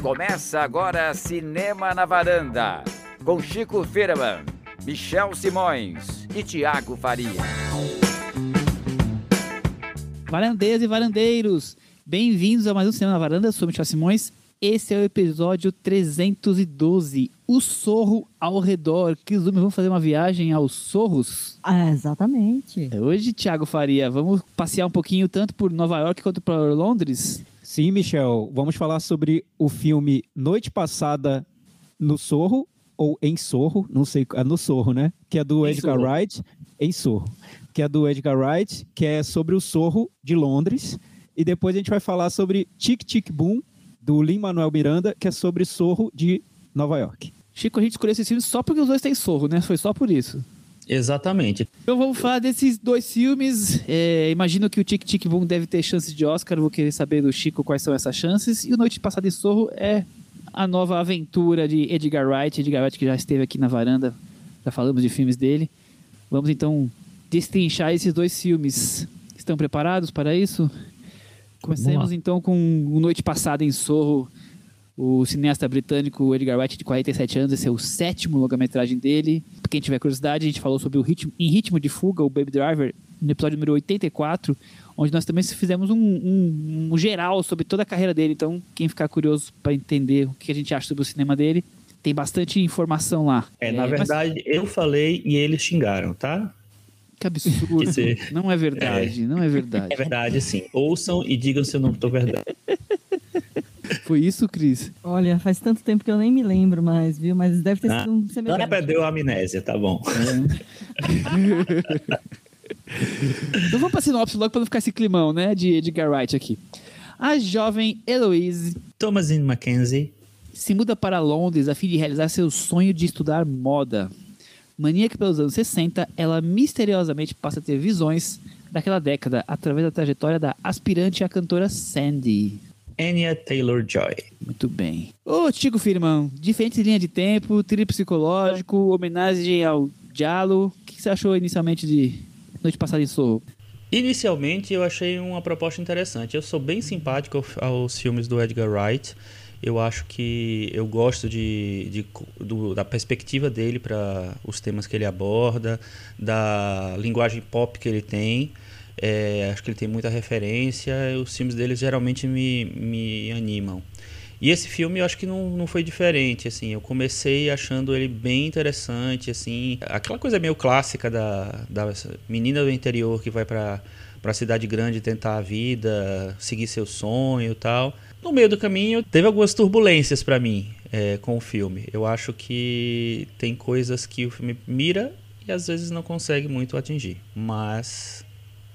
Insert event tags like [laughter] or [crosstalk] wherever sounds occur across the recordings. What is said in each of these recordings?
Começa agora Cinema na Varanda, com Chico Firman, Michel Simões e Tiago Faria. Varandeiras e varandeiros, bem-vindos a mais um Cinema na Varanda, eu sou Michel Simões. Esse é o episódio 312, O Sorro ao Redor. Que zoom, vamos fazer uma viagem aos sorros? Ah, exatamente. Hoje, Tiago Faria, vamos passear um pouquinho tanto por Nova York quanto por Londres? Sim, Michel, vamos falar sobre o filme Noite Passada no Sorro, ou em Sorro, não sei, é no Sorro, né? Que é do Em Edgar Sorro. Wright, em Sorro, que é do Edgar Wright, que é sobre o Sorro de Londres. E depois a gente vai falar sobre Tic Tic Boom, do Lin-Manuel Miranda, que é sobre Sorro de Nova York. Chico, a gente escolheu esses filmes só porque os dois têm sorro, né? Foi só por isso. Exatamente. Então vamos falar desses dois filmes. É, imagino que o Tic Tic Boom deve ter chances de Oscar. Vou querer saber do Chico quais são essas chances. E o Noite Passada em Sorro é a nova aventura de Edgar Wright. Edgar Wright que já esteve aqui na varanda. Já falamos de filmes dele. Vamos então destrinchar esses dois filmes. Estão preparados para isso? Comecemos então com o Noite Passada em Sorro. O cineasta britânico Edgar Wright, de 47 anos, esse é o sétimo longa-metragem dele. Pra quem tiver curiosidade, a gente falou sobre o ritmo, Em Ritmo de Fuga, o Baby Driver, no episódio número 84, onde nós também fizemos um, um- um geral sobre toda a carreira dele. Então, quem ficar curioso para entender o que a gente acha sobre o cinema dele, tem bastante informação lá. É, na mas- verdade, eu falei e eles xingaram, tá? que [laughs] absurdo. Dizer, não é verdade, não é verdade. É verdade, sim. Ouçam e digam se eu não estou verdade. [laughs] Foi isso, Cris? Olha, faz tanto tempo que eu nem me lembro mais, viu? Mas deve ter Ah, sido um Não semelhante. perdeu a amnésia, tá bom. Então vamos pra sinopse logo pra não ficar esse climão, né, de Edgar Wright aqui. A jovem Eloise Thomasin Mackenzie, se muda para Londres a fim de realizar seu sonho de estudar moda. Maníaca pelos anos 60, ela misteriosamente passa a ter visões daquela década através da trajetória da aspirante à cantora Sandy. Anya Taylor-Joy. Muito bem. Ô, Tico Firmão, diferente linha de tempo, trilho psicológico, homenagem ao Diallo. O que você achou inicialmente de Noite Passada em Sorro? Inicialmente, eu achei uma proposta interessante. Eu sou bem simpático ao- aos filmes do Edgar Wright. Eu acho que eu gosto de, de- do- da perspectiva dele para os temas que ele aborda, da linguagem pop que ele tem. É, acho que ele tem muita referência. Os filmes dele geralmente me, me animam. E esse filme eu acho que não, não foi diferente, assim, eu comecei achando ele bem interessante, assim, aquela coisa meio clássica da, da menina do interior que vai para para a cidade grande tentar a vida, seguir seu sonho e tal. No meio do caminho teve algumas turbulências para mim é, com o filme. Eu acho que tem coisas que o filme mira e às vezes não consegue muito atingir, mas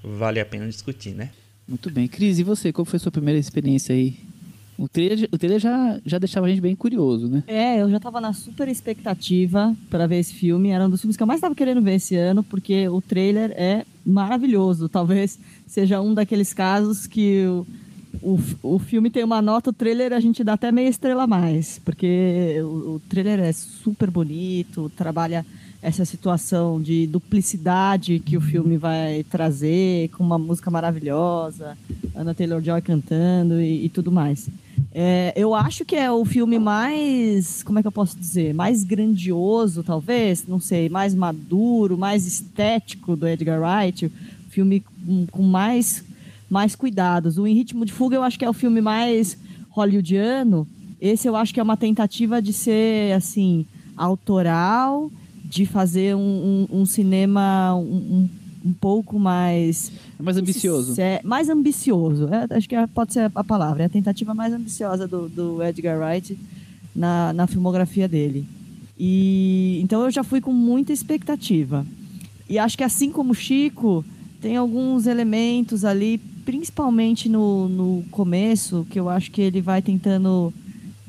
vale a pena discutir, né? Muito bem. Cris, e você? Qual foi a sua primeira experiência aí? O trailer, o trailer já, já deixava a gente bem curioso, né? É, eu já tava na super expectativa para ver esse filme. Era um dos filmes que eu mais tava querendo ver esse ano, porque o trailer é maravilhoso. Talvez seja um daqueles casos que o, o, o filme tem uma nota, o trailer a gente dá até meia estrela a mais, porque o, o trailer é super bonito, trabalha essa situação de duplicidade que o filme vai trazer, com uma música maravilhosa, Anna Taylor-Joy cantando e, e tudo mais. É, eu acho que é o filme mais, como é que eu posso dizer, mais grandioso, talvez, não sei, mais maduro, mais estético do Edgar Wright, filme com, com mais, mais cuidados. O Em Ritmo de Fuga eu acho que é o filme mais hollywoodiano. Esse eu acho que é uma tentativa de ser, assim, autoral, de fazer um, um- um cinema um, um- pouco mais É mais ambicioso. Sé- mais ambicioso. É, acho que é- pode ser a palavra. É a tentativa mais ambiciosa do, do Edgar Wright na, na filmografia dele. E então eu já fui com muita expectativa. E acho que assim como o Chico, tem alguns elementos ali, principalmente no, no começo, que eu acho que ele vai tentando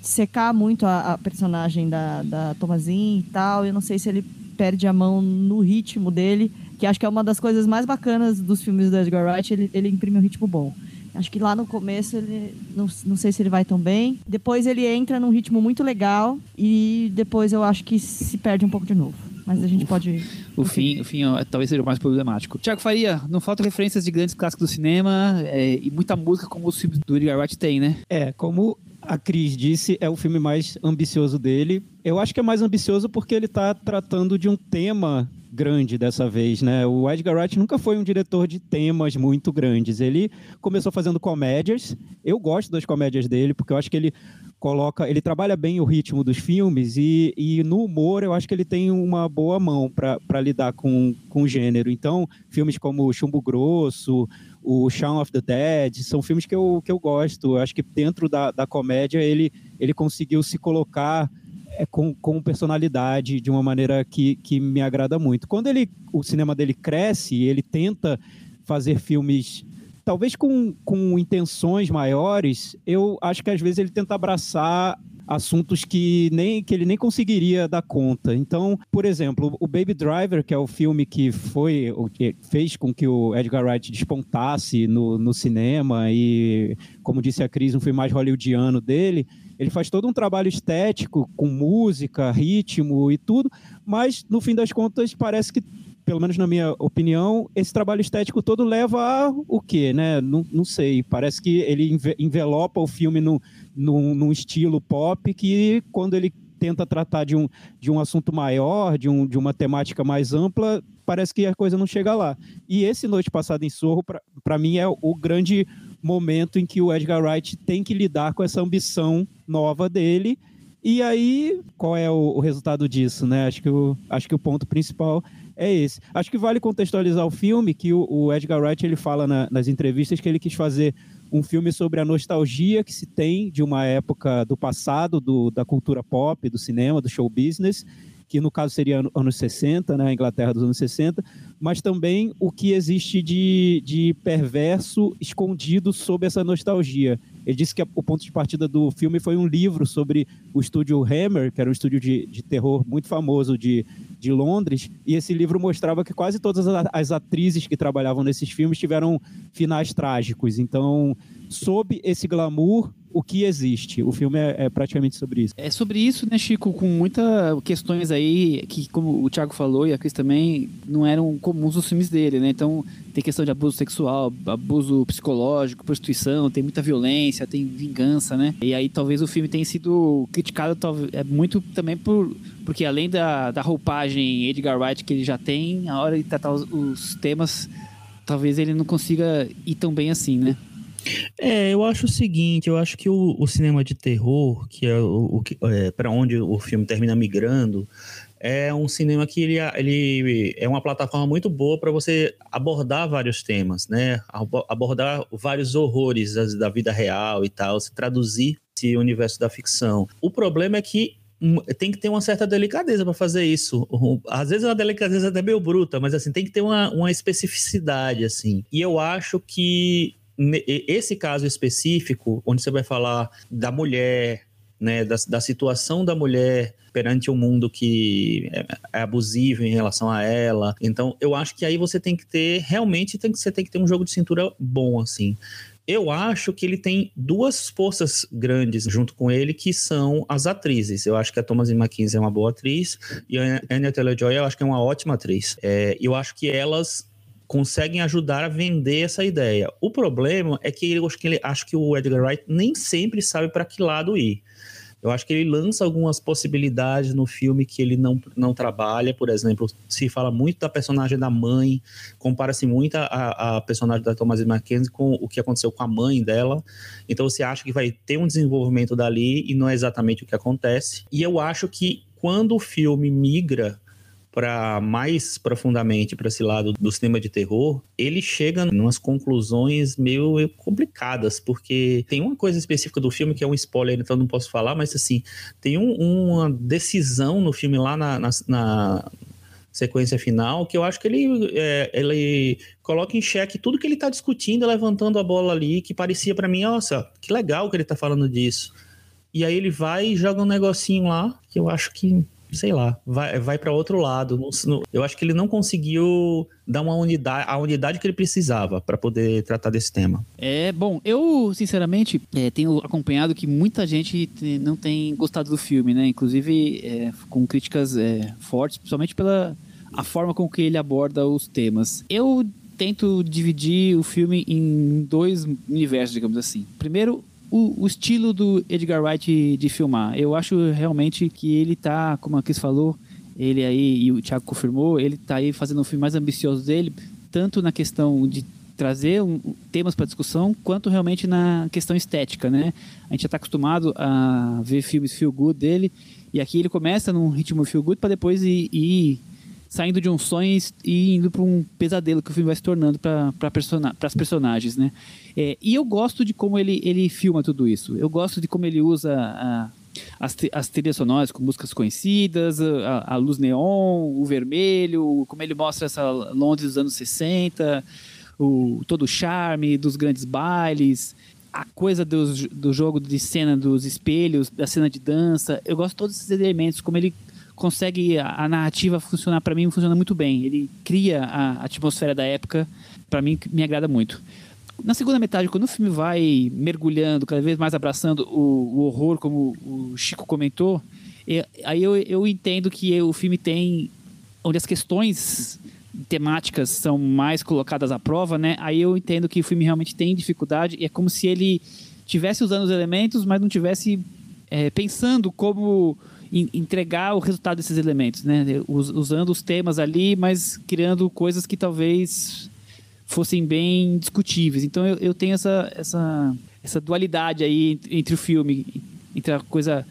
secar muito a, a personagem da, da Thomasin e tal. Eu não sei se ele perde a mão no ritmo dele, que acho que é uma das coisas mais bacanas dos filmes do Edgar Wright, ele, ele imprime um ritmo bom. Acho que lá no começo ele não, não sei se ele vai tão bem. Depois ele entra num ritmo muito legal e depois eu acho que se perde um pouco de novo. Mas a gente pode. O fim, o fim ó, talvez seja o mais problemático. Tiago Faria, não faltam referências de grandes clássicos do cinema é, e muita música como os filmes do Edgar Wright tem, né? É, como a Cris disse, é o filme mais ambicioso dele. Eu acho que é mais ambicioso porque ele está tratando de um tema grande dessa vez, né? O Edgar Wright nunca foi um diretor de temas muito grandes. Ele começou fazendo comédias. Eu gosto das comédias dele porque eu acho que ele coloca, ele trabalha bem o ritmo dos filmes e, e no humor eu acho que ele tem uma boa mão para lidar com, com o gênero. Então, filmes como Chumbo Grosso, o Shaun of the Dead, são filmes que eu, que eu gosto. Eu acho que dentro da, da comédia ele, ele conseguiu se colocar é, com, com personalidade de uma maneira que, que me agrada muito. Quando ele, o cinema dele cresce, ele tenta fazer filmes talvez com, com intenções maiores, eu acho que às vezes ele tenta abraçar assuntos que nem que ele nem conseguiria dar conta. Então, por exemplo, o Baby Driver, que é o filme que foi que fez com que o Edgar Wright despontasse no, no cinema e, como disse a Cris, um filme mais hollywoodiano dele, ele faz todo um trabalho estético com música, ritmo e tudo, mas no fim das contas parece que pelo menos na minha opinião, esse trabalho estético todo leva a o quê, né? Não, não sei. Parece que ele envelopa o filme num, num, num estilo pop que, quando ele tenta tratar de um, de um assunto maior, de, um, de uma temática mais ampla, parece que a coisa não chega lá. E esse Noite Passada em Sorro, para mim, é o grande momento em que o Edgar Wright tem que lidar com essa ambição nova dele. E aí, qual é o, o resultado disso, né? Acho que o, acho que o ponto principal é esse. Acho que vale contextualizar o filme, que o, o Edgar Wright ele fala na, nas entrevistas que ele quis fazer um filme sobre a nostalgia que se tem de uma época do passado, do, da cultura pop, do cinema, do show business, que no caso seria anos 60, né, a Inglaterra dos anos 60, mas também o que existe de, de perverso escondido sob essa nostalgia. Ele disse que o ponto de partida do filme foi um livro sobre o estúdio Hammer, que era um estúdio de, de terror muito famoso de, de Londres, e esse livro mostrava que quase todas as atrizes que trabalhavam nesses filmes tiveram finais trágicos. Então, sob esse glamour, o que existe. O filme é, é, praticamente sobre isso. É sobre isso, né, Chico? Com muitas questões aí que, como o Thiago falou e a Cris também, não eram comuns nos filmes dele, né? Então, tem questão de abuso sexual, abuso psicológico, prostituição, tem muita violência, tem vingança, né? E aí talvez o filme tenha sido criticado talvez, é muito também por porque além da, da roupagem Edgar Wright que ele já tem, a hora de tratar os, os temas, talvez ele não consiga ir tão bem assim, né? É, eu acho o seguinte, eu acho que o, o cinema de terror, que é o, o é, para onde o filme termina migrando, é um cinema que ele, ele é uma plataforma muito boa para você abordar vários temas, né? Abordar vários horrores da, da vida real e tal, se traduzir esse universo da ficção. O problema é que hum, tem que ter uma certa delicadeza para fazer isso. Às vezes é uma delicadeza até meio bruta, mas assim, tem que ter uma, uma especificidade, assim. E eu acho que esse caso específico, onde você vai falar da mulher, né, da, da situação da mulher perante um mundo que é, é, abusivo em relação a ela. Então, eu acho que aí você tem que ter, realmente, tem que, você tem que ter um jogo de cintura bom, assim. Eu acho que ele tem duas forças grandes junto com ele, que são as atrizes. Eu acho que a Thomasin McKenzie é uma boa atriz e a Anya Taylor-Joy eu acho que é uma ótima atriz. É, eu acho que elas conseguem ajudar a vender essa ideia. O problema é que eu acho que, ele, acho que o Edgar Wright nem sempre sabe para que lado ir. Eu acho que ele lança algumas possibilidades no filme que ele não, não trabalha. Por exemplo, se fala muito da personagem da mãe, compara-se muito a, a personagem da Thomas Mackenzie com o que aconteceu com a mãe dela. Então você acha que vai ter um desenvolvimento dali e não é exatamente o que acontece. E eu acho que quando o filme migra para mais profundamente para esse lado do cinema de terror, ele chega em umas conclusões meio complicadas, porque tem uma coisa específica do filme que é um spoiler, então não posso falar, mas assim, tem um, uma decisão no filme lá na, na, na sequência final, que eu acho que ele, é, ele coloca em xeque tudo que ele está discutindo, levantando a bola ali, que parecia para mim, nossa, que legal que ele está falando disso. E aí ele vai e joga um negocinho lá, que eu acho que sei lá, vai, vai para outro lado. Não- não- eu acho que ele não conseguiu dar uma unidade, a unidade que ele precisava para poder tratar desse tema. É, bom, eu, sinceramente, é, tenho acompanhado que muita gente te- não tem gostado do filme, né? Inclusive é, com críticas é, fortes, principalmente pela a forma com que ele aborda os temas. Eu tento dividir o filme em dois universos, digamos assim. Primeiro, o, o estilo do Edgar Wright de filmar. Eu acho realmente que ele tá, como a Cris falou, ele aí, e o Thiago confirmou, ele tá aí fazendo um filme mais ambicioso dele, tanto na questão de trazer um- temas para discussão, quanto realmente na questão estética, né? A gente já está acostumado a ver filmes feel good dele, e aqui ele começa num ritmo feel good para depois ir, ir saindo de um sonho e indo para um pesadelo que o filme vai se tornando para persona as personagens, né? É, e eu gosto de como ele, ele filma tudo isso. Eu gosto de como ele usa a- as, as trilhas sonoras com músicas conhecidas, a, a luz neon, o vermelho, como ele mostra essa Londres dos anos 60, o, todo o charme dos grandes bailes, a coisa dos- do jogo de cena dos espelhos, da cena de dança. Eu gosto de todos esses elementos, como ele consegue a, a narrativa funcionar para mim funciona muito bem. Ele cria a atmosfera da época, para mim me agrada muito. Na segunda metade, quando o filme vai mergulhando, cada vez mais abraçando o, o horror, como o Chico comentou, e- aí eu, eu entendo que o filme tem onde as questões temáticas são mais colocadas à prova, né? Aí eu entendo que o filme realmente tem dificuldade e é como se ele tivesse usando os elementos, mas não tivesse é, pensando como entregar o resultado desses elementos, né? Us- usando os temas ali, mas criando coisas que talvez fossem bem discutíveis. Então eu, eu tenho essa, essa, essa dualidade aí entre, entre o filme, entre a coisa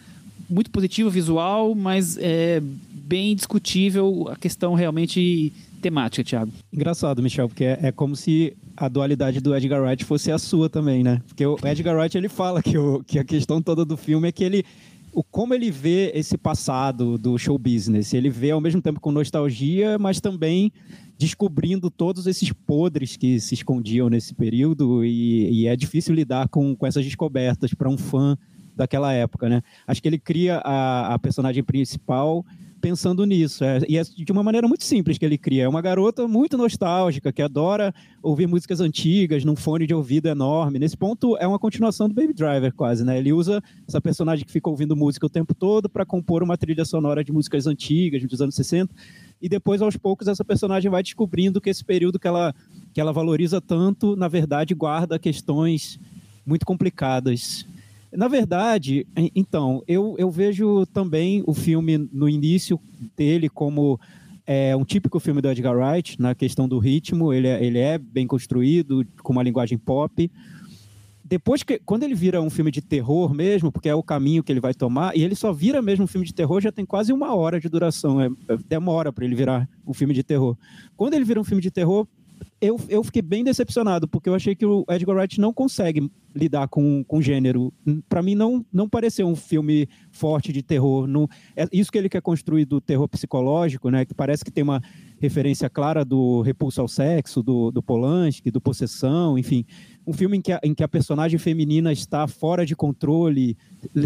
muito positiva visual, mas é bem discutível a questão realmente temática, Thiago. Engraçado, Michel, porque é, é como se a dualidade do Edgar Wright fosse a sua também, né? Porque o Edgar Wright ele fala que, o, que a questão toda do filme é que ele o como ele vê esse passado do show business. Ele vê ao mesmo tempo com nostalgia, mas também descobrindo todos esses podres que se escondiam nesse período e, e é difícil lidar com, com essas descobertas para um fã daquela época, né? Acho que ele cria a, a personagem principal pensando nisso. É, e é de uma maneira muito simples que ele cria. É uma garota muito nostálgica, que adora ouvir músicas antigas num fone de ouvido enorme. Nesse ponto, é uma continuação do Baby Driver, quase, né? Ele usa essa personagem que fica ouvindo música o tempo todo para compor uma trilha sonora de músicas antigas, dos anos 60. E depois, aos poucos, essa personagem vai descobrindo que esse período que ela, que ela valoriza tanto, na verdade, guarda questões muito complicadas. Na verdade, en- então, eu, eu vejo também o filme no início dele como é, um típico filme do Edgar Wright, na questão do ritmo, ele é, ele é bem construído, com uma linguagem pop. Depois que, quando ele vira um filme de terror mesmo, porque é o caminho que ele vai tomar, e ele só vira mesmo um filme de terror, já tem quase uma hora de duração, é, é- demora para ele virar um filme de terror. Quando ele vira um filme de terror, eu, eu fiquei bem decepcionado, porque eu achei que o Edgar Wright não consegue lidar com, com gênero. Para mim, não, não pareceu um filme forte de terror. Não, é isso que ele quer construir do terror psicológico, né? Que parece que tem uma referência clara do Repulso ao Sexo, do, do Polanski, do Possessão, enfim. Um filme em que, a, em que a personagem feminina está fora de controle,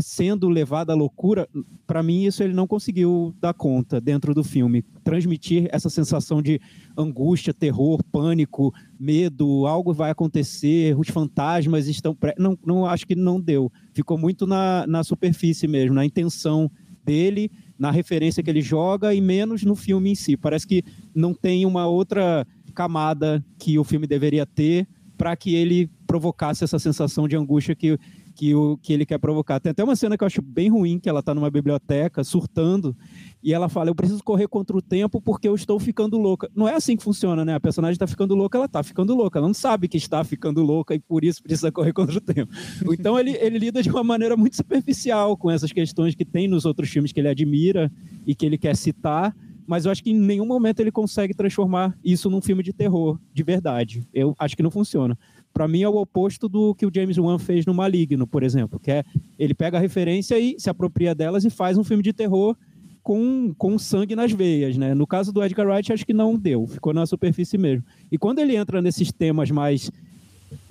sendo levada à loucura. Para mim, isso ele não conseguiu dar conta dentro do filme. Transmitir essa sensação de angústia, terror, pânico, medo, algo vai acontecer, os fantasmas estão. Pré... Não, não acho que não deu. Ficou muito na, na superfície mesmo, na intenção dele, na referência que ele joga e menos no filme em si. Parece que não tem uma outra camada que o filme deveria ter para que ele provocasse essa sensação de angústia que, que, o, que ele quer provocar. Tem até uma cena que eu acho bem ruim, que ela está numa biblioteca surtando e ela fala: Eu preciso correr contra o tempo porque eu estou ficando louca. Não é assim que funciona, né? A personagem está ficando louca, ela está ficando louca. Ela não sabe que está ficando louca e por isso precisa correr contra o tempo. Então ele, ele lida de uma maneira muito superficial com essas questões que tem nos outros filmes que ele admira e que ele quer citar. Mas eu acho que em nenhum momento ele consegue transformar isso num filme de terror, de verdade. Eu acho que não funciona. Para mim é o oposto do que o James Wan fez no Maligno, por exemplo, que é ele pega a referência e se apropria delas e faz um filme de terror com, com sangue nas veias, né? No caso do Edgar Wright, acho que não deu, ficou na superfície mesmo. E quando ele entra nesses temas mais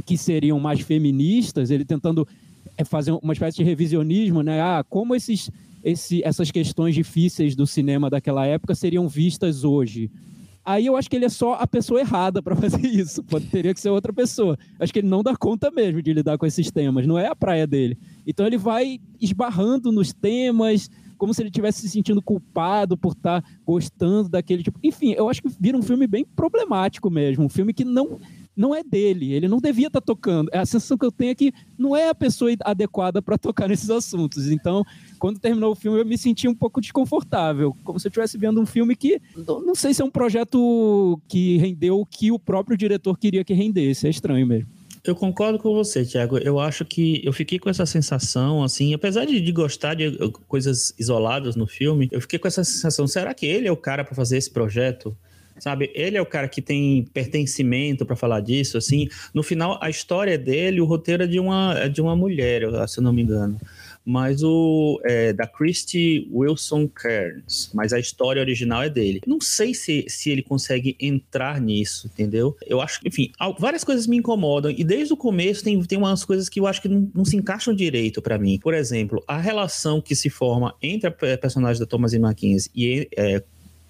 que seriam mais feministas, ele tentando é, fazer uma espécie de revisionismo, né? Ah, como esses esse, essas questões difíceis do cinema daquela época seriam vistas hoje. Aí eu acho que ele é só a pessoa errada para [laughs] fazer isso. Pode, teria que ser outra pessoa. Acho que ele não dá conta mesmo de lidar com esses temas. Não é a praia dele. Então ele vai esbarrando nos temas, como se ele estivesse se sentindo culpado por estar tá gostando daquele tipo. Enfim, eu acho que vira um filme bem problemático mesmo. Um filme que não não é dele, ele não devia estar tá tocando. A sensação que eu tenho é que não é a pessoa adequada para tocar [laughs] nesses assuntos. Então, quando terminou o filme, eu me senti um pouco desconfortável, como se eu estivesse vendo um filme que não sei se é um projeto que rendeu o que o próprio diretor queria que rendesse. É estranho mesmo. Eu concordo com você, Thiago. Eu acho que eu fiquei com essa sensação, assim, apesar de, de, gostar de coisas isoladas no filme, eu fiquei com essa sensação: será que ele é o cara para fazer esse projeto? Sabe? Ele é o cara que tem pertencimento para falar disso, assim. No final, a história dele, o roteiro é de uma, é de uma mulher, se eu não me engano. Mas o é, da Christy Wilson Cairns, mas a história original é dele. Não sei se, se ele consegue entrar nisso, entendeu? Eu acho, enfim, várias coisas me incomodam e desde o começo tem, tem umas coisas que eu acho que não, não se encaixam direito para mim. Por exemplo, a relação que se forma entre a personagem da Thomas e Mackenzie e é,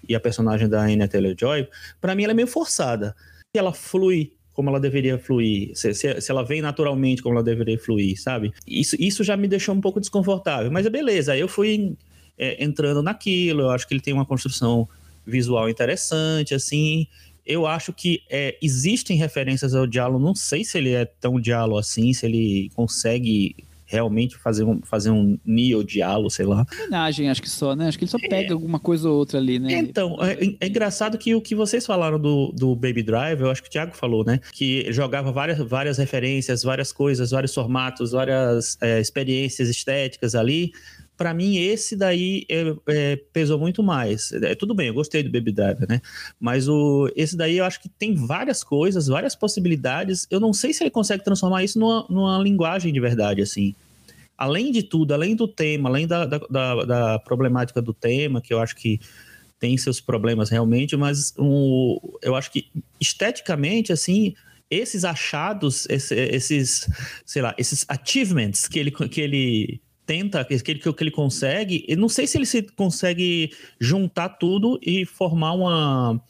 e a personagem da Anya Taylor-Joy, para mim ela é meio forçada. Se ela flui como ela deveria fluir, se, se, se, ela vem naturalmente como ela deveria fluir, sabe? Isso, isso já me deixou um pouco desconfortável, mas é beleza, eu fui é, entrando naquilo, eu acho que ele tem uma construção visual interessante, assim, eu acho que é, existem referências ao diálogo, não sei se ele é tão diálogo assim, se ele consegue realmente fazer um, fazer um Neo Dialo, sei lá. Homenagem, acho que só, né? Acho que ele só é. pega é. alguma coisa ou outra ali, né? Então, é, é, engraçado que o que vocês falaram do, do Baby Drive, eu acho que o Thiago falou, né? Que jogava várias, várias referências, várias coisas, vários formatos, várias é, experiências estéticas ali para mim esse daí é, é, pesou muito mais. É, tudo bem, eu gostei do Baby Driver, né? Mas o, esse daí eu acho que tem várias coisas, várias possibilidades. Eu não sei se ele consegue transformar isso numa, numa linguagem de verdade, assim. Além de tudo, além do tema, além da, da, da, da problemática do tema, que eu acho que tem seus problemas realmente, mas um, eu acho que esteticamente, assim, esses achados, esse, esses, sei lá, esses achievements que ele, que ele tenta, que ele, que ele consegue, eu não sei se ele se consegue juntar tudo e formar uma.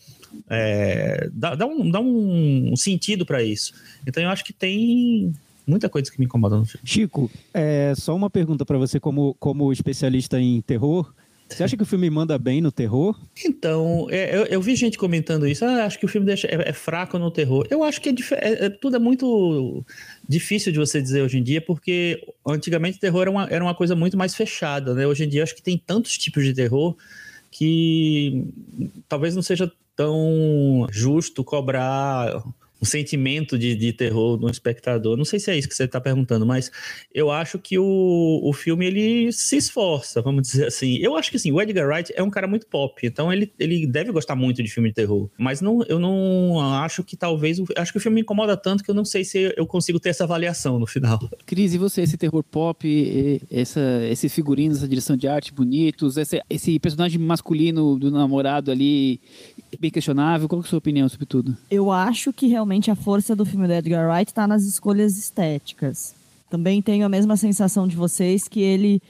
É, dá, dá, um, dá um sentido para isso. Então eu acho que tem muita coisa que me incomoda no filme. Chico, é, só uma pergunta para você, como, como especialista em terror. Você acha que o filme manda bem no terror? Então, é, eu, eu, vi gente comentando isso. Ah, acho que o filme deixa, é, é fraco no terror. Eu acho que é, é, é, tudo é muito difícil de você dizer hoje em dia, porque antigamente o terror era uma, era uma coisa muito mais fechada, né? Hoje em dia acho que tem tantos tipos de terror que talvez não seja tão justo cobrar um sentimento de, de terror no espectador. Não sei se é isso que você está perguntando, mas eu acho que o, o filme ele se esforça, vamos dizer assim. Eu acho que sim, o Edgar Wright é um cara muito pop, então ele, ele deve gostar muito de filme de terror. Mas não, eu não acho que talvez. Acho que o filme me incomoda tanto que eu não sei se eu consigo ter essa avaliação no final. Cris, e você, esse terror pop, essa, esse figurino, essa direção de arte bonitos, esse, esse personagem masculino do namorado ali, bem questionável, qual é a sua opinião sobre tudo? Eu acho que realmente realmente a força do filme do Edgar Wright está nas escolhas estéticas. Também tenho a mesma sensação de vocês que ele,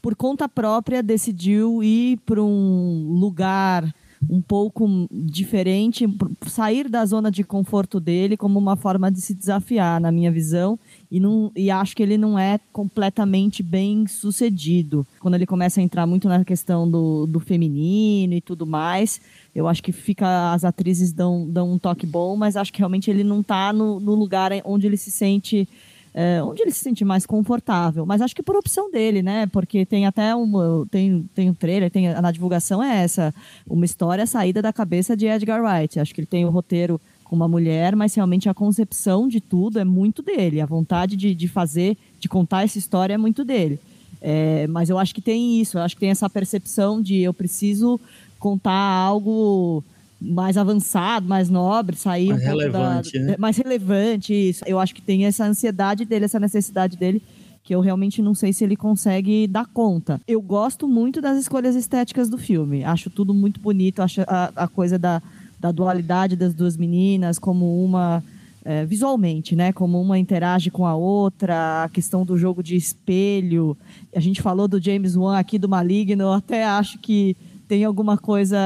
por conta própria, decidiu ir para um lugar um pouco diferente, sair da zona de conforto dele como uma forma de se desafiar, na minha visão, e, não, e acho que ele não é completamente bem sucedido. Quando ele começa a entrar muito na questão do, do feminino e tudo mais, eu acho que fica as atrizes dão, dão um toque bom, mas acho que realmente ele não está no, no lugar onde ele se sente é, onde ele se sente mais confortável. Mas acho que por opção dele, né? Porque tem até um tem, tem um trailer, tem, na divulgação é essa, uma história saída da cabeça de Edgar Wright. Acho que ele tem o roteiro com uma mulher, mas realmente a concepção de tudo é muito dele. A vontade de, de fazer, de contar essa história é muito dele. É, mas eu acho que tem isso, eu acho que tem essa percepção de eu preciso contar algo mais avançado, mais nobre, sair mais um relevante, da, né? mais relevante isso. Eu acho que tem essa ansiedade dele, essa necessidade dele que eu realmente não sei se ele consegue dar conta. Eu gosto muito das escolhas estéticas do filme. Acho tudo muito bonito, acho a, a coisa da, da dualidade das duas meninas, como uma é, visualmente, né? Como uma interage com a outra, a questão do jogo de espelho. A gente falou do James Wan aqui do Maligno, até acho que tem alguma coisa,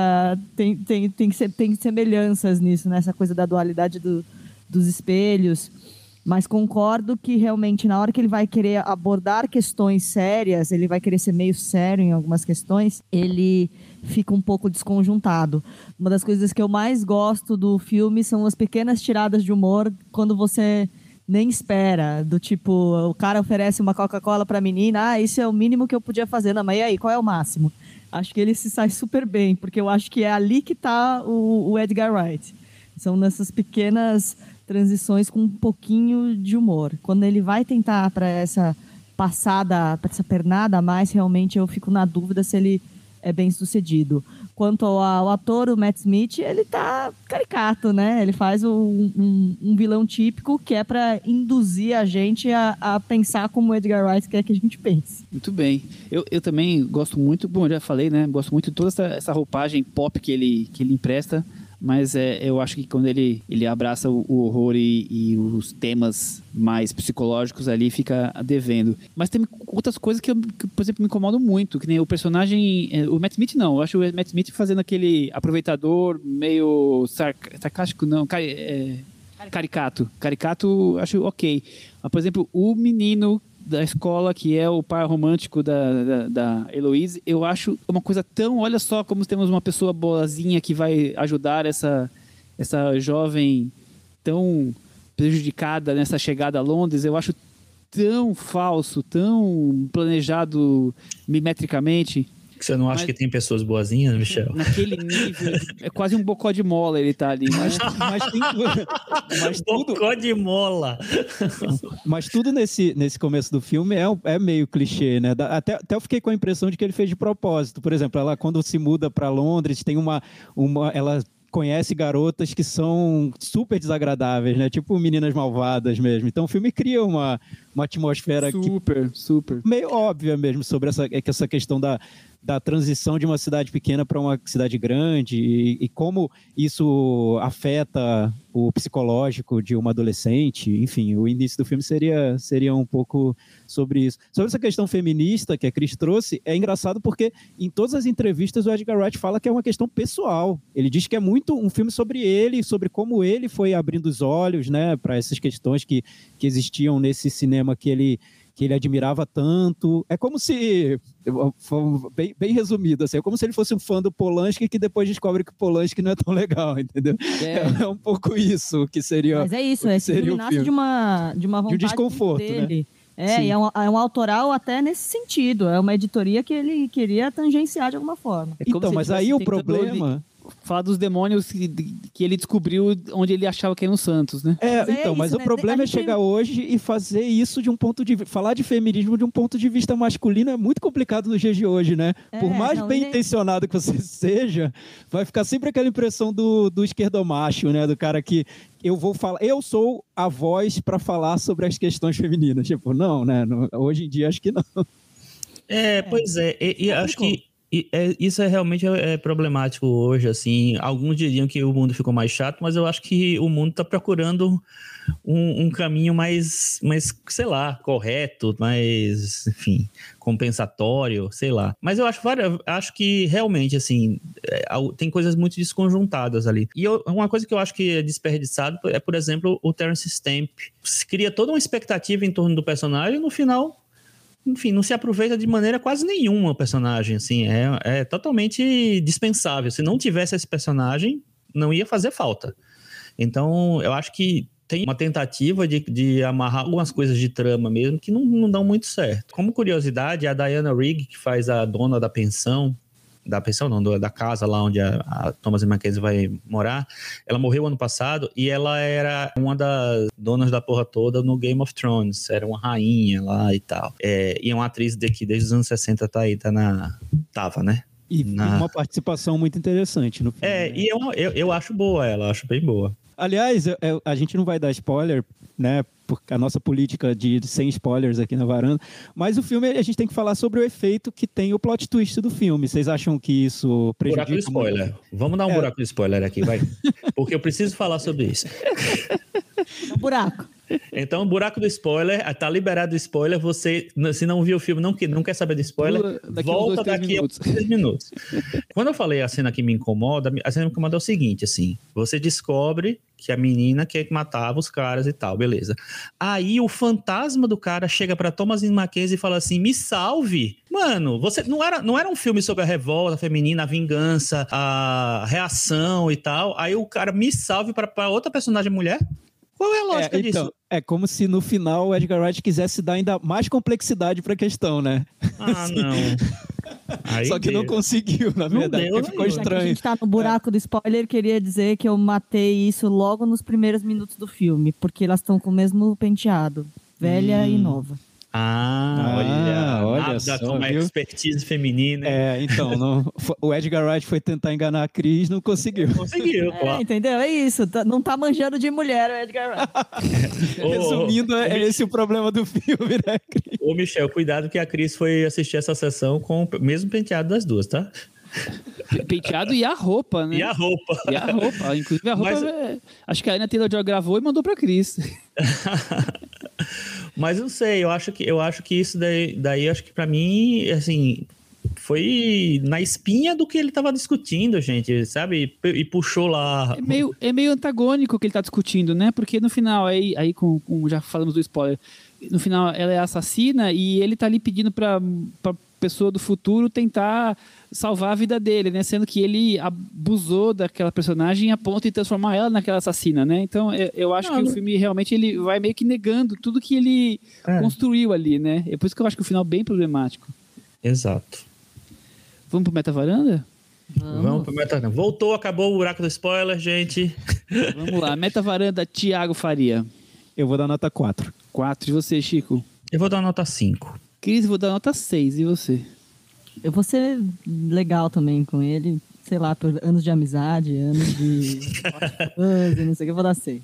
tem, tem, tem, tem semelhanças nisso, nessa coisa da dualidade do, dos espelhos. Mas concordo que realmente, na hora que ele vai querer abordar questões sérias, ele vai querer ser meio sério em algumas questões, ele fica um pouco desconjuntado. Uma das coisas que eu mais gosto do filme são as pequenas tiradas de humor quando você nem espera. Do tipo, o cara oferece uma Coca-Cola pra menina, ah, isso é o mínimo que eu podia fazer. Não, mas e aí, qual é o máximo? Acho que ele se sai super bem, porque eu acho que é ali que está o, o Edgar Wright. São nessas pequenas transições com um pouquinho de humor. Quando ele vai tentar para essa passada, para essa pernada a mais, realmente eu fico na dúvida se ele é bem sucedido. Quanto ao, ator, o Matt Smith, ele tá caricato, né? Ele faz um, um, um vilão típico que é para induzir a gente a, a, pensar como o Edgar Wright quer que a gente pense. Muito bem. Eu, eu também gosto muito, bom, já falei, né? Gosto muito de toda essa, essa roupagem pop que ele, que ele empresta mas é, eu acho que quando ele, ele abraça o, o horror e, e, os temas mais psicológicos ali, fica devendo. Mas tem outras coisas que, eu, que, por exemplo, me incomodam muito, que nem o personagem... É, o Matt Smith, não. Eu acho o Matt Smith fazendo aquele aproveitador meio sarcástico, não, é, caricato. Caricato, acho ok. Mas, por exemplo, o menino da escola, que é o par romântico da, da, da Heloise, eu acho uma coisa tão. Olha só como temos uma pessoa boazinha que vai ajudar essa, essa jovem tão prejudicada nessa chegada a Londres. Eu acho tão falso, tão planejado mimetricamente. Você não acha mas, que tem pessoas boazinhas, [laughs] Michel? Naquele nível, é quase um bocó de mola ele tá ali. Mas, mas, tem, [laughs] mas tudo... Bocó de mola! [laughs] Mas tudo nesse, nesse começo do filme é, é meio clichê, né? Até, até eu fiquei com a impressão de que ele fez de propósito. Por exemplo, ela quando se muda para Londres, tem uma, uma... Ela conhece garotas que são super desagradáveis, né? Tipo meninas malvadas mesmo. Então o filme cria uma, uma atmosfera super, que, super meio óbvia mesmo sobre essa, essa questão da, da transição de uma cidade pequena para uma cidade grande e, e, como isso afeta o psicológico de uma adolescente. Enfim, o início do filme seria, seria um pouco sobre isso. Sobre essa questão feminista que a Cris trouxe, é engraçado porque em todas as entrevistas o Edgar Wright fala que é uma questão pessoal. Ele diz que é muito um filme sobre ele, sobre como ele foi abrindo os olhos né, para essas questões que, que existiam nesse cinema que ele que ele admirava tanto. É como se, bem, bem resumido, assim, é como se ele fosse um fã do Polanski que depois descobre que o Polanski não é tão legal, [laughs] entendeu? É, é um pouco isso que seria. Mas é isso, é seria filme nasce de uma, de uma vontade de um desconforto, né? dele. Né? É, e é um, é um autoral até nesse sentido. É uma editoria que ele queria tangenciar de alguma forma. É então, mas aí o problema falar dos demônios que, que, ele descobriu onde ele achava que eram santos, né? É, mas é então, é mas o né? problema é chegar tem... hoje e fazer isso de um ponto de falar de feminismo de um ponto de vista masculino é muito complicado nos dias de hoje, né? É, Por mais não, bem nem... intencionado que você [laughs] seja, vai ficar sempre aquela impressão do, do esquerdomacho, né? Do cara que eu vou falar, eu sou a voz para falar sobre as questões femininas. Tipo, não, né? hoje em dia acho que não. É, pois é, e, e acho que é, isso é realmente é, problemático hoje, assim. Alguns diriam que o mundo ficou mais chato, mas eu acho que o mundo está procurando um, um, caminho mais, mais, sei lá, correto, mais, enfim, compensatório, sei lá. Mas eu acho, acho que realmente, assim, é, tem coisas muito desconjuntadas ali. E eu, uma coisa que eu acho que é desperdiçado é, por exemplo, o Terence Stamp. Se cria toda uma expectativa em torno do personagem e no final enfim, não se aproveita de maneira quase nenhuma o personagem, assim, é, é totalmente dispensável. Se não tivesse esse personagem, não ia fazer falta. Então, eu acho que tem uma tentativa de, de amarrar algumas coisas de trama mesmo que não, não dão muito certo. Como curiosidade, a Diana Rigg, que faz a dona da pensão, da pensão, não, da casa lá onde a, a Thomas e Mackenzie vai morar. Ela morreu ano passado e ela era uma das donas da porra toda no Game of Thrones. Era uma rainha lá e tal. É, e é uma atriz de que desde os anos 60 tá aí, tá na. Tava, né? E na... uma participação muito interessante no filme. É, e eu, eu, eu acho boa ela, acho bem boa. Aliás, eu, eu, a gente não vai dar spoiler, né? Porque a nossa política de, de sem spoilers aqui na varanda. Mas o filme, a gente tem que falar sobre o efeito que tem o plot twist do filme. Vocês acham que isso prejudica? Buraco spoiler. Muito? Vamos dar um é. buraco de spoiler aqui, vai. Porque eu preciso falar sobre isso. Um buraco. Então, o buraco do spoiler, ah, tá liberado o spoiler. Você, se não viu o filme, não, quer- não quer saber do spoiler, daqui volta dois, daqui a minutos. três minutos. Quando eu falei a cena que me incomoda, a cena que me incomoda é o seguinte, assim, você descobre que a menina quer que matava os caras e tal, beleza. Aí o fantasma do cara chega pra Thomas Mackenzie e fala assim, me salve. Mano, você não era, não era um filme sobre a revolta feminina, a vingança, a reação e tal. Aí o cara me salve pra, pra outra personagem mulher? Qual é a lógica É, disso? então, é como se no final o Edgar Wright quisesse dar ainda mais complexidade pra questão, né? Ah, não. [laughs] Aí Só que não deu. conseguiu, na Não verdade, deu, não ficou. Já que a estranho. gente tá no buraco do spoiler, queria dizer que eu matei isso logo nos primeiros minutos do filme, porque elas estão com o mesmo penteado, velha e nova. Ah, Ah, olha, olha nada só, como viu? expertise feminina. É, então, não- o Edgar Wright foi tentar enganar a Cris, não conseguiu. Conseguiu, É, claro. entendeu? É isso. tá- não tá manjando de mulher o Edgar Wright. Ô, [laughs] Resumindo, ô, é esse o problema do [laughs] filme, né, Cris? Ô, Michel, cuidado que a Cris foi assistir essa sessão com o mesmo penteado das duas, tá? [laughs] Penteado e a roupa, né? E a roupa. E a roupa. Inclusive, a roupa. Mas- é- Acho que a Ana Taylor-Joy gravou e mandou pra Cris. [laughs] Mas não sei, eu acho que, eu acho que isso daí, daí acho que pra mim, assim, foi na espinha do que ele tava discutindo, gente, sabe? E, e puxou lá. É meio, é meio antagônico o que ele tá discutindo, né? Porque no final, aí, aí com, com- já falamos do spoiler, no final ela é assassina e ele tá ali pedindo pra pessoa do futuro tentar salvar a vida dele, né? Sendo que ele abusou daquela personagem a ponto de transformar ela naquela assassina, né? Então eu, eu acho Não, que o não- filme realmente ele vai meio que negando tudo que ele É. construiu ali, né? É por isso que eu acho que o final é bem problemático. Exato. Vamos pro Meta Varanda? Vamos pro meta. Voltou, acabou o buraco do spoiler, gente. Vamos lá, Meta Varanda, Tiago Faria. Eu vou dar nota 4. 4 e você, Chico? Eu vou dar nota 5. Cris, vou dar nota 6. E você? Eu vou ser legal também com ele. Sei lá, por anos de amizade, anos de. [laughs] não sei o que, eu vou dar seis.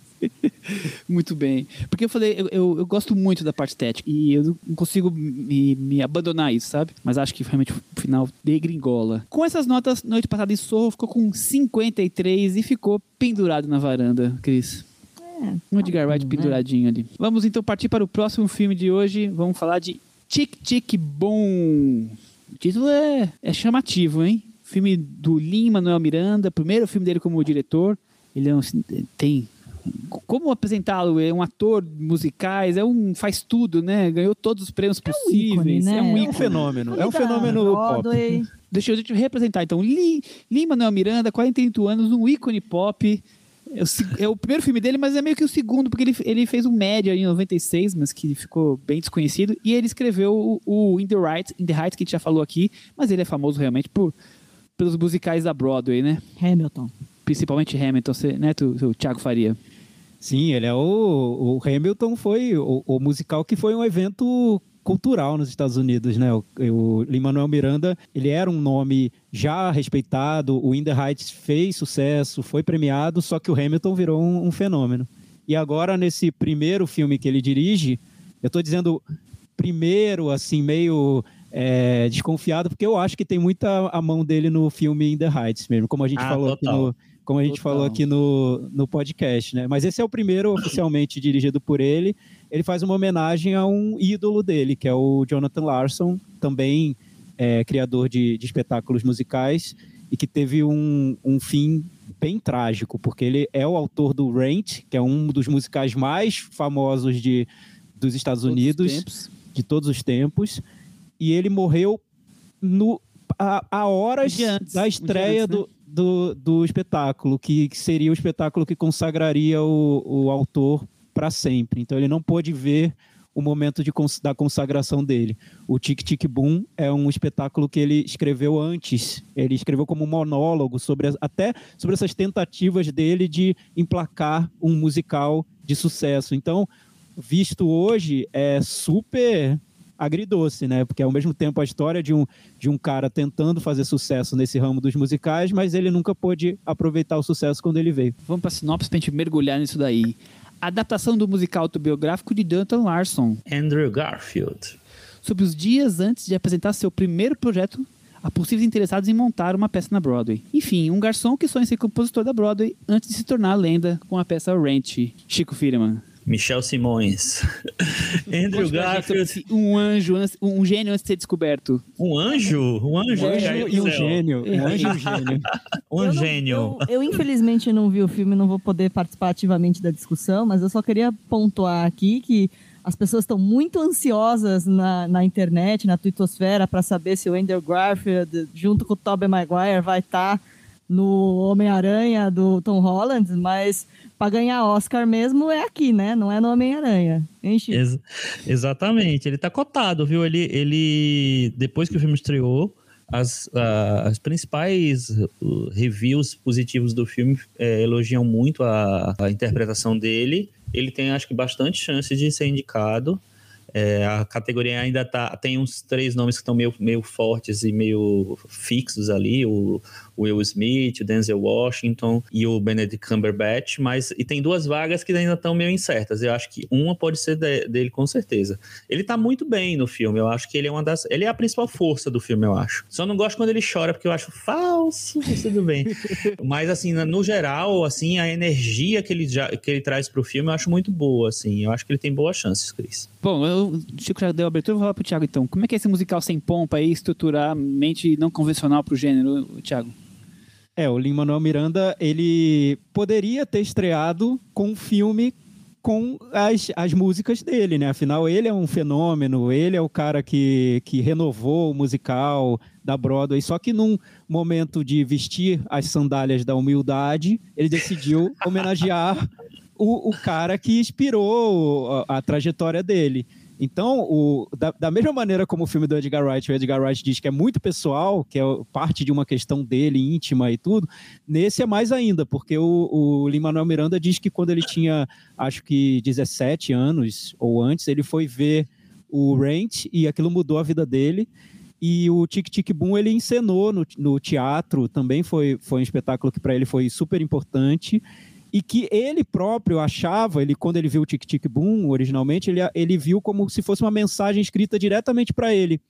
Muito bem. Porque eu falei, eu, eu, eu gosto muito da parte estética. E eu não consigo me, me abandonar isso, sabe? Mas acho que realmente o final degringola. Com essas notas, noite passada em Sorro ficou com 53 e ficou pendurado na varanda, Cris. É, Um Edgar Wright né? penduradinho ali. Vamos então partir para o próximo filme de hoje. Vamos falar de Tic Tic Boom. O título é, é chamativo, hein? Filme do Lin Manuel Miranda, primeiro filme dele como diretor. Ele é um, tem como apresentá-lo? É um ator musicais, é um faz tudo, né? Ganhou todos os prêmios um possíveis. ícone, né? É um É um fenômeno, é um Da fenômeno pop. Deixa eu te representar então. Lin Manuel Miranda, 48 anos, um ícone pop. É o, é o primeiro filme dele, mas é meio que o segundo, porque ele, ele fez um média em 96, mas que ficou bem desconhecido. E ele escreveu o, o In the Right, In the Heights, que a gente já falou aqui, mas ele é famoso realmente por, pelos musicais da Broadway, né? Hamilton. Principalmente Hamilton, você, né, tu, tu, Thiago Faria? Sim, ele é o, o Hamilton foi o, o musical que foi um evento cultural nos Estados Unidos, né? O, o Lin-Manuel Miranda, ele era um nome já respeitado, o In the Heights fez sucesso, foi premiado, só que o Hamilton virou um, um fenômeno. E agora nesse primeiro filme que ele dirige, eu estou dizendo primeiro, assim, meio é, desconfiado, porque eu acho que tem muita a mão dele no filme In the Heights mesmo, como a gente Ah, falou aqui total. no, como a gente Total. falou aqui no, no podcast, né? Mas esse é o primeiro oficialmente dirigido por ele. Ele faz uma homenagem a um ídolo dele, que é o Jonathan Larson, também é, criador de, de espetáculos musicais e que teve um, um fim bem trágico, porque ele é o autor do Rent, que é um dos musicais mais famosos de, dos Estados Todos os Unidos de todos os tempos, e ele morreu no, a, a horas antes, da estreia antes, né? do, do, do espetáculo, que, que seria o espetáculo que consagraria o, o autor para sempre. Então ele não pôde ver o momento de, da consagração dele. O Tic Tic Boom é um espetáculo que ele escreveu antes. Ele escreveu como um monólogo sobre as- até sobre essas tentativas dele de emplacar um musical de sucesso. Então, visto hoje, é super agridoce, né? Porque ao mesmo tempo a história de um, de um cara tentando fazer sucesso nesse ramo dos musicais, mas ele nunca pôde aproveitar o sucesso quando ele veio. Vamos pra sinopse pra gente mergulhar nisso daí. Adaptação do musical autobiográfico de Danton Larson. Andrew Garfield. Sobre os dias antes de apresentar seu primeiro projeto a possíveis interessados em montar uma peça na Broadway. Enfim, um garçom que sonha ser compositor da Broadway antes de se tornar lenda com a peça Ranch, Chico Firman. Michel Simões. [laughs] Andrew Garfield. Um anjo, um gênio antes de ser descoberto. Um anjo? Um anjo? Um anjo e um gênio. Um anjo e um gênio. [laughs] um eu gênio. Não, eu, eu, infelizmente, não vi o filme, não vou poder participar ativamente da discussão, mas eu só queria pontuar aqui que as pessoas estão muito ansiosas na, na internet, na twittosfera, para saber se o Andrew Garfield, junto com o Tobey Maguire, vai estar tá no Homem-Aranha do Tom Holland, mas para ganhar Oscar mesmo é aqui, né? Não é no Homem-Aranha. Ex exatamente. Ele tá cotado, viu? Ele, ele depois que o filme estreou, as, uh, as principais reviews positivos do filme é, elogiam muito a, a interpretação dele ele tem, acho que, bastante chance de ser indicado. É, a categoria ainda tá, tem uns três nomes que estão meio, meio fortes e meio fixos ali, o, Will Smith, o Denzel Washington e o Benedict Cumberbatch, mas e tem duas vagas que ainda estão meio incertas. Eu acho que uma pode ser de, dele com certeza. Ele tá muito bem no filme, eu acho que ele é uma das, ele é a principal força do filme, eu acho. Só não gosto quando ele chora porque eu acho falso, mas tudo bem. [laughs] mas assim, no geral, assim, a energia que ele já, que ele traz pro filme eu acho muito boa, assim. Eu acho que ele tem boas chances, Cris. Bom, eu, o Chico já deu a abertura, vou falar pro Thiago então. Como é que é esse musical sem pompa aí, estruturalmente não convencional pro gênero, Thiago? É, o Lin-Manuel Miranda, ele poderia ter estreado com um filme com as, as músicas dele, né? Afinal, ele é um fenômeno, ele é o cara que, que renovou o musical da Broadway, só que num momento de vestir as sandálias da humildade, ele decidiu [laughs] homenagear o, o cara que inspirou a, a trajetória dele. Então, o, da, da, mesma maneira como o filme do Edgar Wright, o Edgar Wright diz que é muito pessoal, que é parte de uma questão dele, íntima e tudo, nesse é mais ainda, porque o, o Lin-Manuel Miranda diz que quando ele tinha, acho que 17 anos ou antes, ele foi ver o Rent e aquilo mudou a vida dele. E o Tic Tic Boom ele encenou no, no teatro, também foi, foi um espetáculo que para ele foi super importante e que ele próprio achava, ele quando ele viu o Tic Tic Boom originalmente, ele, ele viu como se fosse uma mensagem escrita diretamente para ele.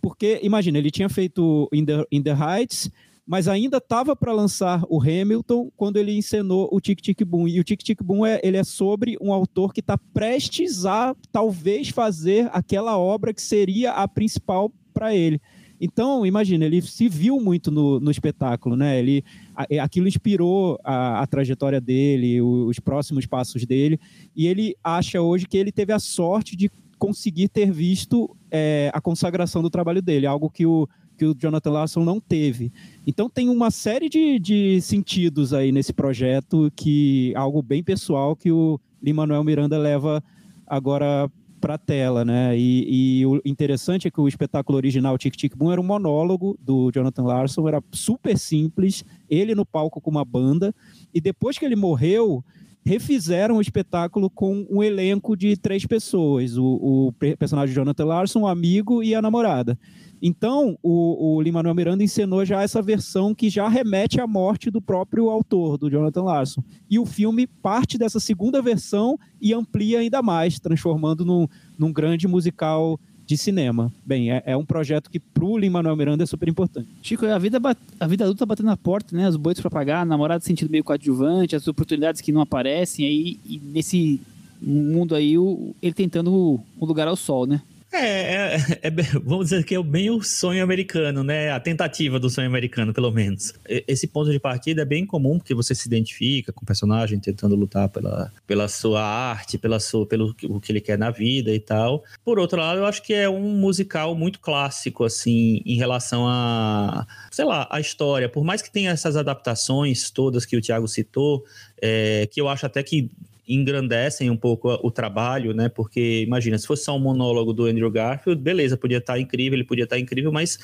Porque, imagina, ele tinha feito In the, In the Heights, mas ainda estava para lançar o Hamilton quando ele encenou o Tic Tic Boom. E o Tic Tic Boom é, ele é sobre um autor que está prestes a talvez fazer aquela obra que seria a principal para ele. Então, imagina, ele se viu muito no, no espetáculo, né? Ele, é, aquilo inspirou a, a trajetória dele, os próximos passos dele, e ele acha hoje que ele teve a sorte de conseguir ter visto é, a consagração do trabalho dele, algo que o, que o Jonathan Larson não teve. Então tem uma série de, de sentidos aí nesse projeto, que algo bem pessoal que o Lin-Manuel Miranda leva agora para a tela, né? E, e, o interessante é que o espetáculo original Tic Tic Boom era um monólogo do Jonathan Larson, era super simples, ele no palco com uma banda, e depois que ele morreu, refizeram o espetáculo com um elenco de três pessoas: o, o personagem Jonathan Larson, o amigo e a namorada. Então, o, o Lin-Manuel Miranda encenou já essa versão que já remete à morte do próprio autor, do Jonathan Larson. E o filme parte dessa segunda versão e amplia ainda mais, transformando num, num grande musical de cinema. Bem, é, é um projeto que pro Lin-Manuel Miranda é super importante. Chico, a vida, a vida adulta batendo na porta, né? Os boitos para pagar, namorado sentido meio coadjuvante, as oportunidades que não aparecem aí, e nesse mundo aí, o, ele tentando o lugar ao sol, né? É, é, é, vamos dizer que é bem o sonho americano, né? A tentativa do sonho americano, pelo menos. Esse ponto de partida é bem comum, porque você se identifica com o personagem tentando lutar pela, pela sua arte, pela sua, pelo o que ele quer na vida e tal. Por outro lado, eu acho que é um musical muito clássico, assim, em relação a, sei lá, a história. Por mais que tenha essas adaptações todas que o Thiago citou, é, que eu acho até que engrandecem um pouco o trabalho, né? Porque imagina, se fosse só um monólogo do Andrew Garfield, beleza, podia estar incrível, ele podia estar incrível, mas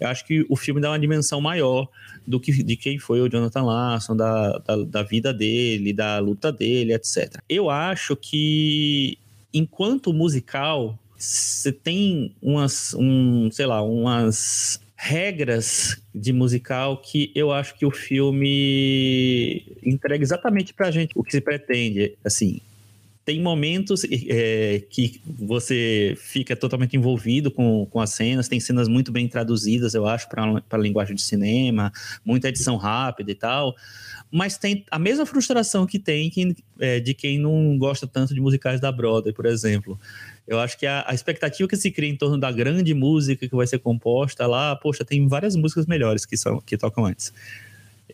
eu acho que o filme dá uma dimensão maior do que de quem foi o Jonathan Larson, da, da, da vida dele, da luta dele, etc. Eu acho que enquanto musical você tem umas, um, sei lá, umas regras de musical que eu acho que o filme entrega exatamente pra gente o que se pretende. Assim, tem momentos é, que você fica totalmente envolvido com, com as cenas, tem cenas muito bem traduzidas, eu acho, para a linguagem de cinema, muita edição rápida e tal, mas tem a mesma frustração que tem quem, é, de quem não gosta tanto de musicais da Broadway, por exemplo. Eu acho que a, a, expectativa que se cria em torno da grande música que vai ser composta lá, poxa, tem várias músicas melhores que, são, que tocam antes.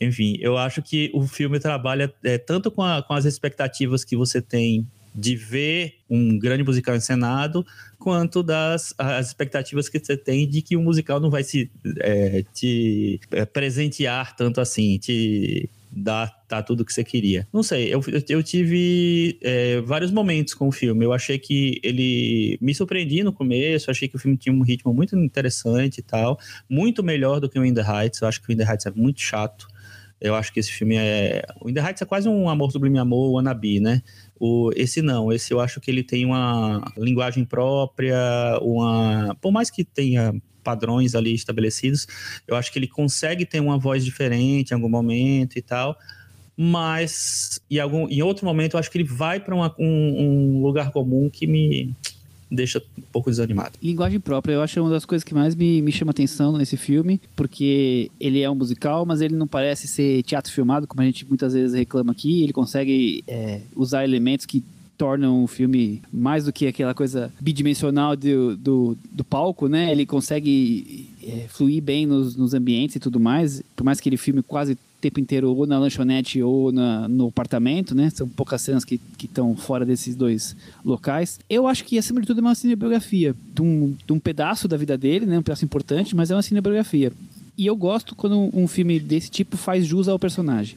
Enfim, eu acho que o filme trabalha é, tanto com, a, com as expectativas que você tem de ver um grande musical encenado, quanto das as expectativas que você tem de que o musical não vai se é, te é, presentear tanto assim, te dar tá tudo que você queria. Não sei, eu, eu tive é, vários momentos com o filme. Eu achei que ele me surpreendi no começo, achei que o filme tinha um ritmo muito interessante e tal, muito melhor do que o In the Heights. Eu acho que o In the Heights é muito chato. Eu acho que esse filme é. O In the Heights é quase um amor sublime amor, o Anabi, né? O, esse não, esse eu acho que ele tem uma linguagem própria, uma. Por mais que tenha padrões ali estabelecidos, eu acho que ele consegue ter uma voz diferente em algum momento e tal. Mas em, algum, em outro momento eu acho que ele vai para um, um lugar comum que me, deixa um pouco desanimado. Linguagem própria, eu acho uma das coisas que mais me, me chama atenção nesse filme, porque ele é um musical, mas ele não parece ser teatro filmado, como a gente muitas vezes reclama aqui. Ele consegue é, usar elementos que tornam o filme mais do que aquela coisa bidimensional do, do, do palco, né? Ele consegue é, fluir bem nos, nos ambientes e tudo mais, por mais que ele filme quase tempo inteiro ou na lanchonete ou na, no apartamento, né? São poucas cenas que estão fora desses dois locais. Eu acho que, acima de tudo, é uma cinebiografia de um, de um pedaço da vida dele, né? Um pedaço importante, mas é uma cinebiografia. E eu gosto quando um filme desse tipo faz jus ao personagem.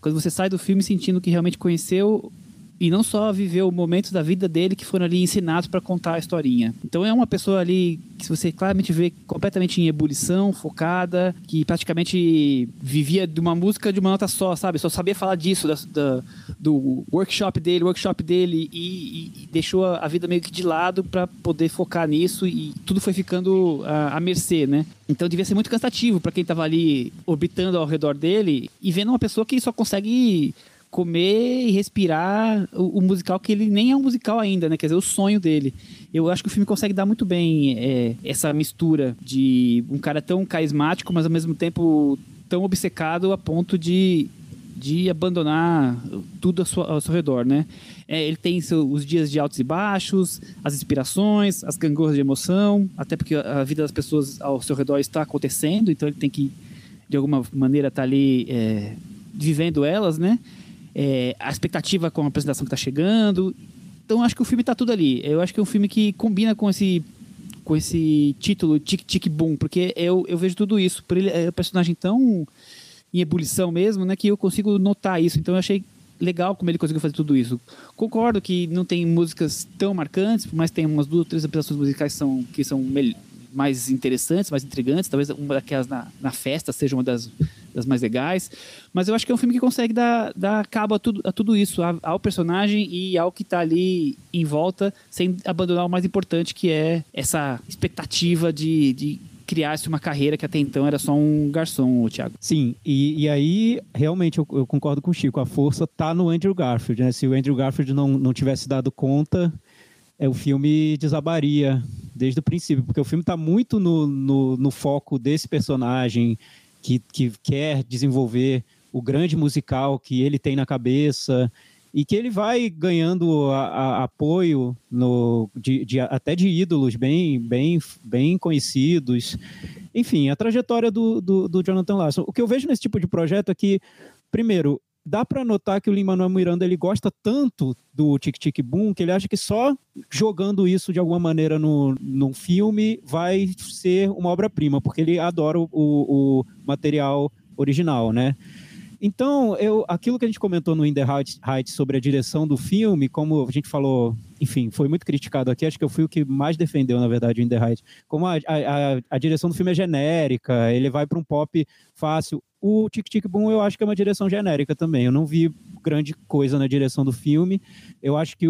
Quando você sai do filme sentindo que realmente conheceu e não só viveu momentos da vida dele que foram ali ensinados para contar a historinha. Então é uma pessoa ali que você claramente vê completamente em ebulição, focada, que praticamente vivia de uma música de uma nota só, sabe? Só sabia falar disso, da, da do workshop dele, workshop dele e, e, e, deixou a vida meio que de lado para poder focar nisso e tudo foi ficando à, à mercê, né? Então devia ser muito cansativo para quem estava ali orbitando ao redor dele e vendo uma pessoa que só consegue comer e respirar o, o, musical que ele nem é um musical ainda, né? Quer dizer, o sonho dele. Eu acho que o filme consegue dar muito bem é, essa mistura de um cara tão carismático, mas ao mesmo tempo tão obcecado a ponto de, de abandonar tudo ao seu, ao seu redor, né? É, ele tem seu, os dias de altos e baixos, as inspirações, as gangorras de emoção, até porque a vida das pessoas ao seu redor está acontecendo, então ele tem que, de alguma maneira, estar tá ali é, vivendo elas, né? É, a expectativa com a apresentação que está chegando. Então acho que o filme está tudo ali. Eu acho que é um filme que combina com esse com esse título Tic Tic Boom, porque eu, eu vejo tudo isso. Por ele é um personagem tão em ebulição mesmo, né, que eu consigo notar isso. Então eu achei legal como ele conseguiu fazer tudo isso. Concordo que não tem músicas tão marcantes, mas tem umas duas, três apresentações musicais que são, que são mais interessantes, mais intrigantes. Talvez uma daquelas na, na festa seja uma das, das mais legais. Mas eu acho que é um filme que consegue dar, dar cabo a tudo, a tudo isso, a, ao personagem e ao que está ali em volta, sem abandonar o mais importante, que é essa expectativa de, de criasse uma carreira que até então era só um garçom, Thiago. Sim, e, e aí realmente eu, eu, concordo com o Chico, a força tá no Andrew Garfield, né? Se o Andrew Garfield não, não tivesse dado conta, é, o filme desabaria desde o princípio, porque o filme está muito no, no, no, foco desse personagem que, que quer desenvolver o grande musical que ele tem na cabeça e que ele vai ganhando a, a, apoio no, de, de, até de ídolos bem, bem, bem conhecidos. Enfim, a trajetória do, do, do Jonathan Larson. O que eu vejo nesse tipo de projeto é que, primeiro, dá para notar que o Lin-Manuel Miranda ele gosta tanto do Tic Tic Boom que ele acha que só jogando isso de alguma maneira no, num filme vai ser uma obra-prima, porque ele adora o, o, material original, né? Então, eu, aquilo que a gente comentou no In The Heights sobre a direção do filme, como a gente falou, enfim, foi muito criticado aqui, acho que eu fui o que mais defendeu, na verdade, o In The Heights. Como a, a, a direção do filme é genérica, ele vai para um pop fácil. O Tic Tic Boom eu acho que é uma direção genérica também. Eu não vi grande coisa na direção do filme. Eu acho que,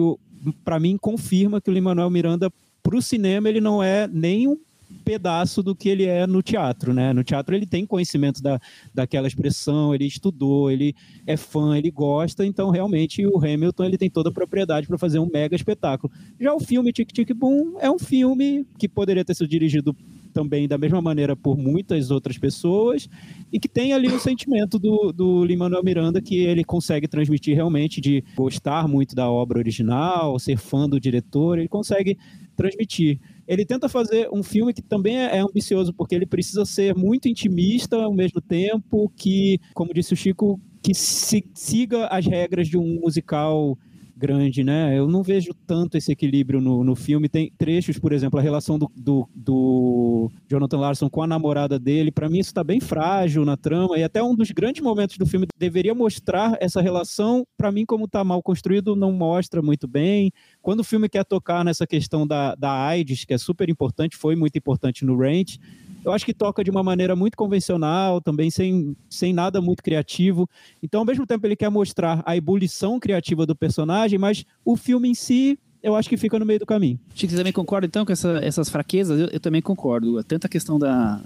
para mim, confirma que o Lin-Manuel Miranda, para o cinema, ele não é nem um pedaço do que ele é no teatro, né? No teatro ele tem conhecimento da, daquela expressão, ele estudou, ele é fã, ele gosta, então realmente o Hamilton ele tem toda a propriedade para fazer um mega espetáculo. Já o filme Tic Tic Boom é um filme que poderia ter sido dirigido também da mesma maneira por muitas outras pessoas e que tem ali o sentimento do, do Lin-Manuel Miranda que ele consegue transmitir realmente de gostar muito da obra original, ser fã do diretor, ele consegue transmitir. Ele tenta fazer um filme que também é ambicioso, porque ele precisa ser muito intimista ao mesmo tempo, que, como disse o Chico, que siga as regras de um musical grande, né? Eu não vejo tanto esse equilíbrio no, no filme. Tem trechos, por exemplo, a relação do, do, do Jonathan Larson com a namorada dele. Para mim, isso está bem frágil na trama. E até um dos grandes momentos do filme deveria mostrar essa relação. Para mim, como está mal construído, não mostra muito bem. Quando o filme quer tocar nessa questão da, da AIDS, que é super importante, foi muito importante no Ranch, eu acho que toca de uma maneira muito convencional, também sem, sem nada muito criativo. Então, ao mesmo tempo, ele quer mostrar a ebulição criativa do personagem, mas o filme em si eu acho que fica no meio do caminho. Chico, você também concorda então com essa, essas fraquezas? Eu, eu, também concordo. Tanto a questão da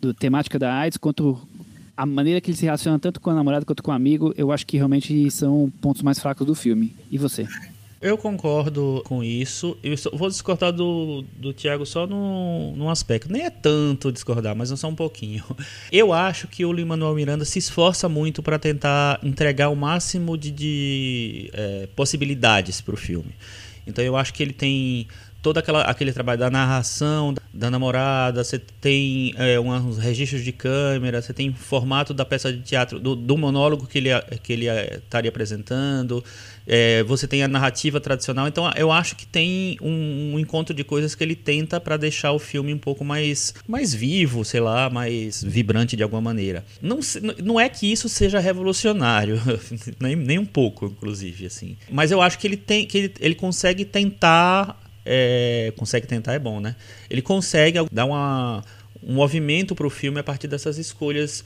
do, temática da AIDS, quanto a maneira que ele se relaciona tanto com a namorada quanto com o amigo, eu acho que realmente são pontos mais fracos do filme. E você? Eu concordo com isso. Eu vou discordar do, do Thiago só num, num aspecto. Nem é tanto discordar, mas só um pouquinho. [laughs] Eu acho que o Lin-Manuel Miranda se esforça muito para tentar entregar o máximo de, de é, possibilidades para o filme. Então eu acho que ele tem todo aquela, aquele trabalho da narração da namorada, você tem é, uns registros de câmera, você tem formato da peça de teatro, do, do monólogo que ele, que ele é, estaria apresentando, é, você tem a narrativa tradicional. Então eu acho que tem um, um encontro de coisas que ele tenta para deixar o filme um pouco mais, mais vivo, sei lá, mais vibrante de alguma maneira. Não, não é que isso seja revolucionário, [laughs] nem, nem um pouco, inclusive, assim. Mas eu acho que ele tem que ele, ele consegue tentar é, consegue tentar é bom, né? Ele consegue dar uma, um movimento para o filme a partir dessas escolhas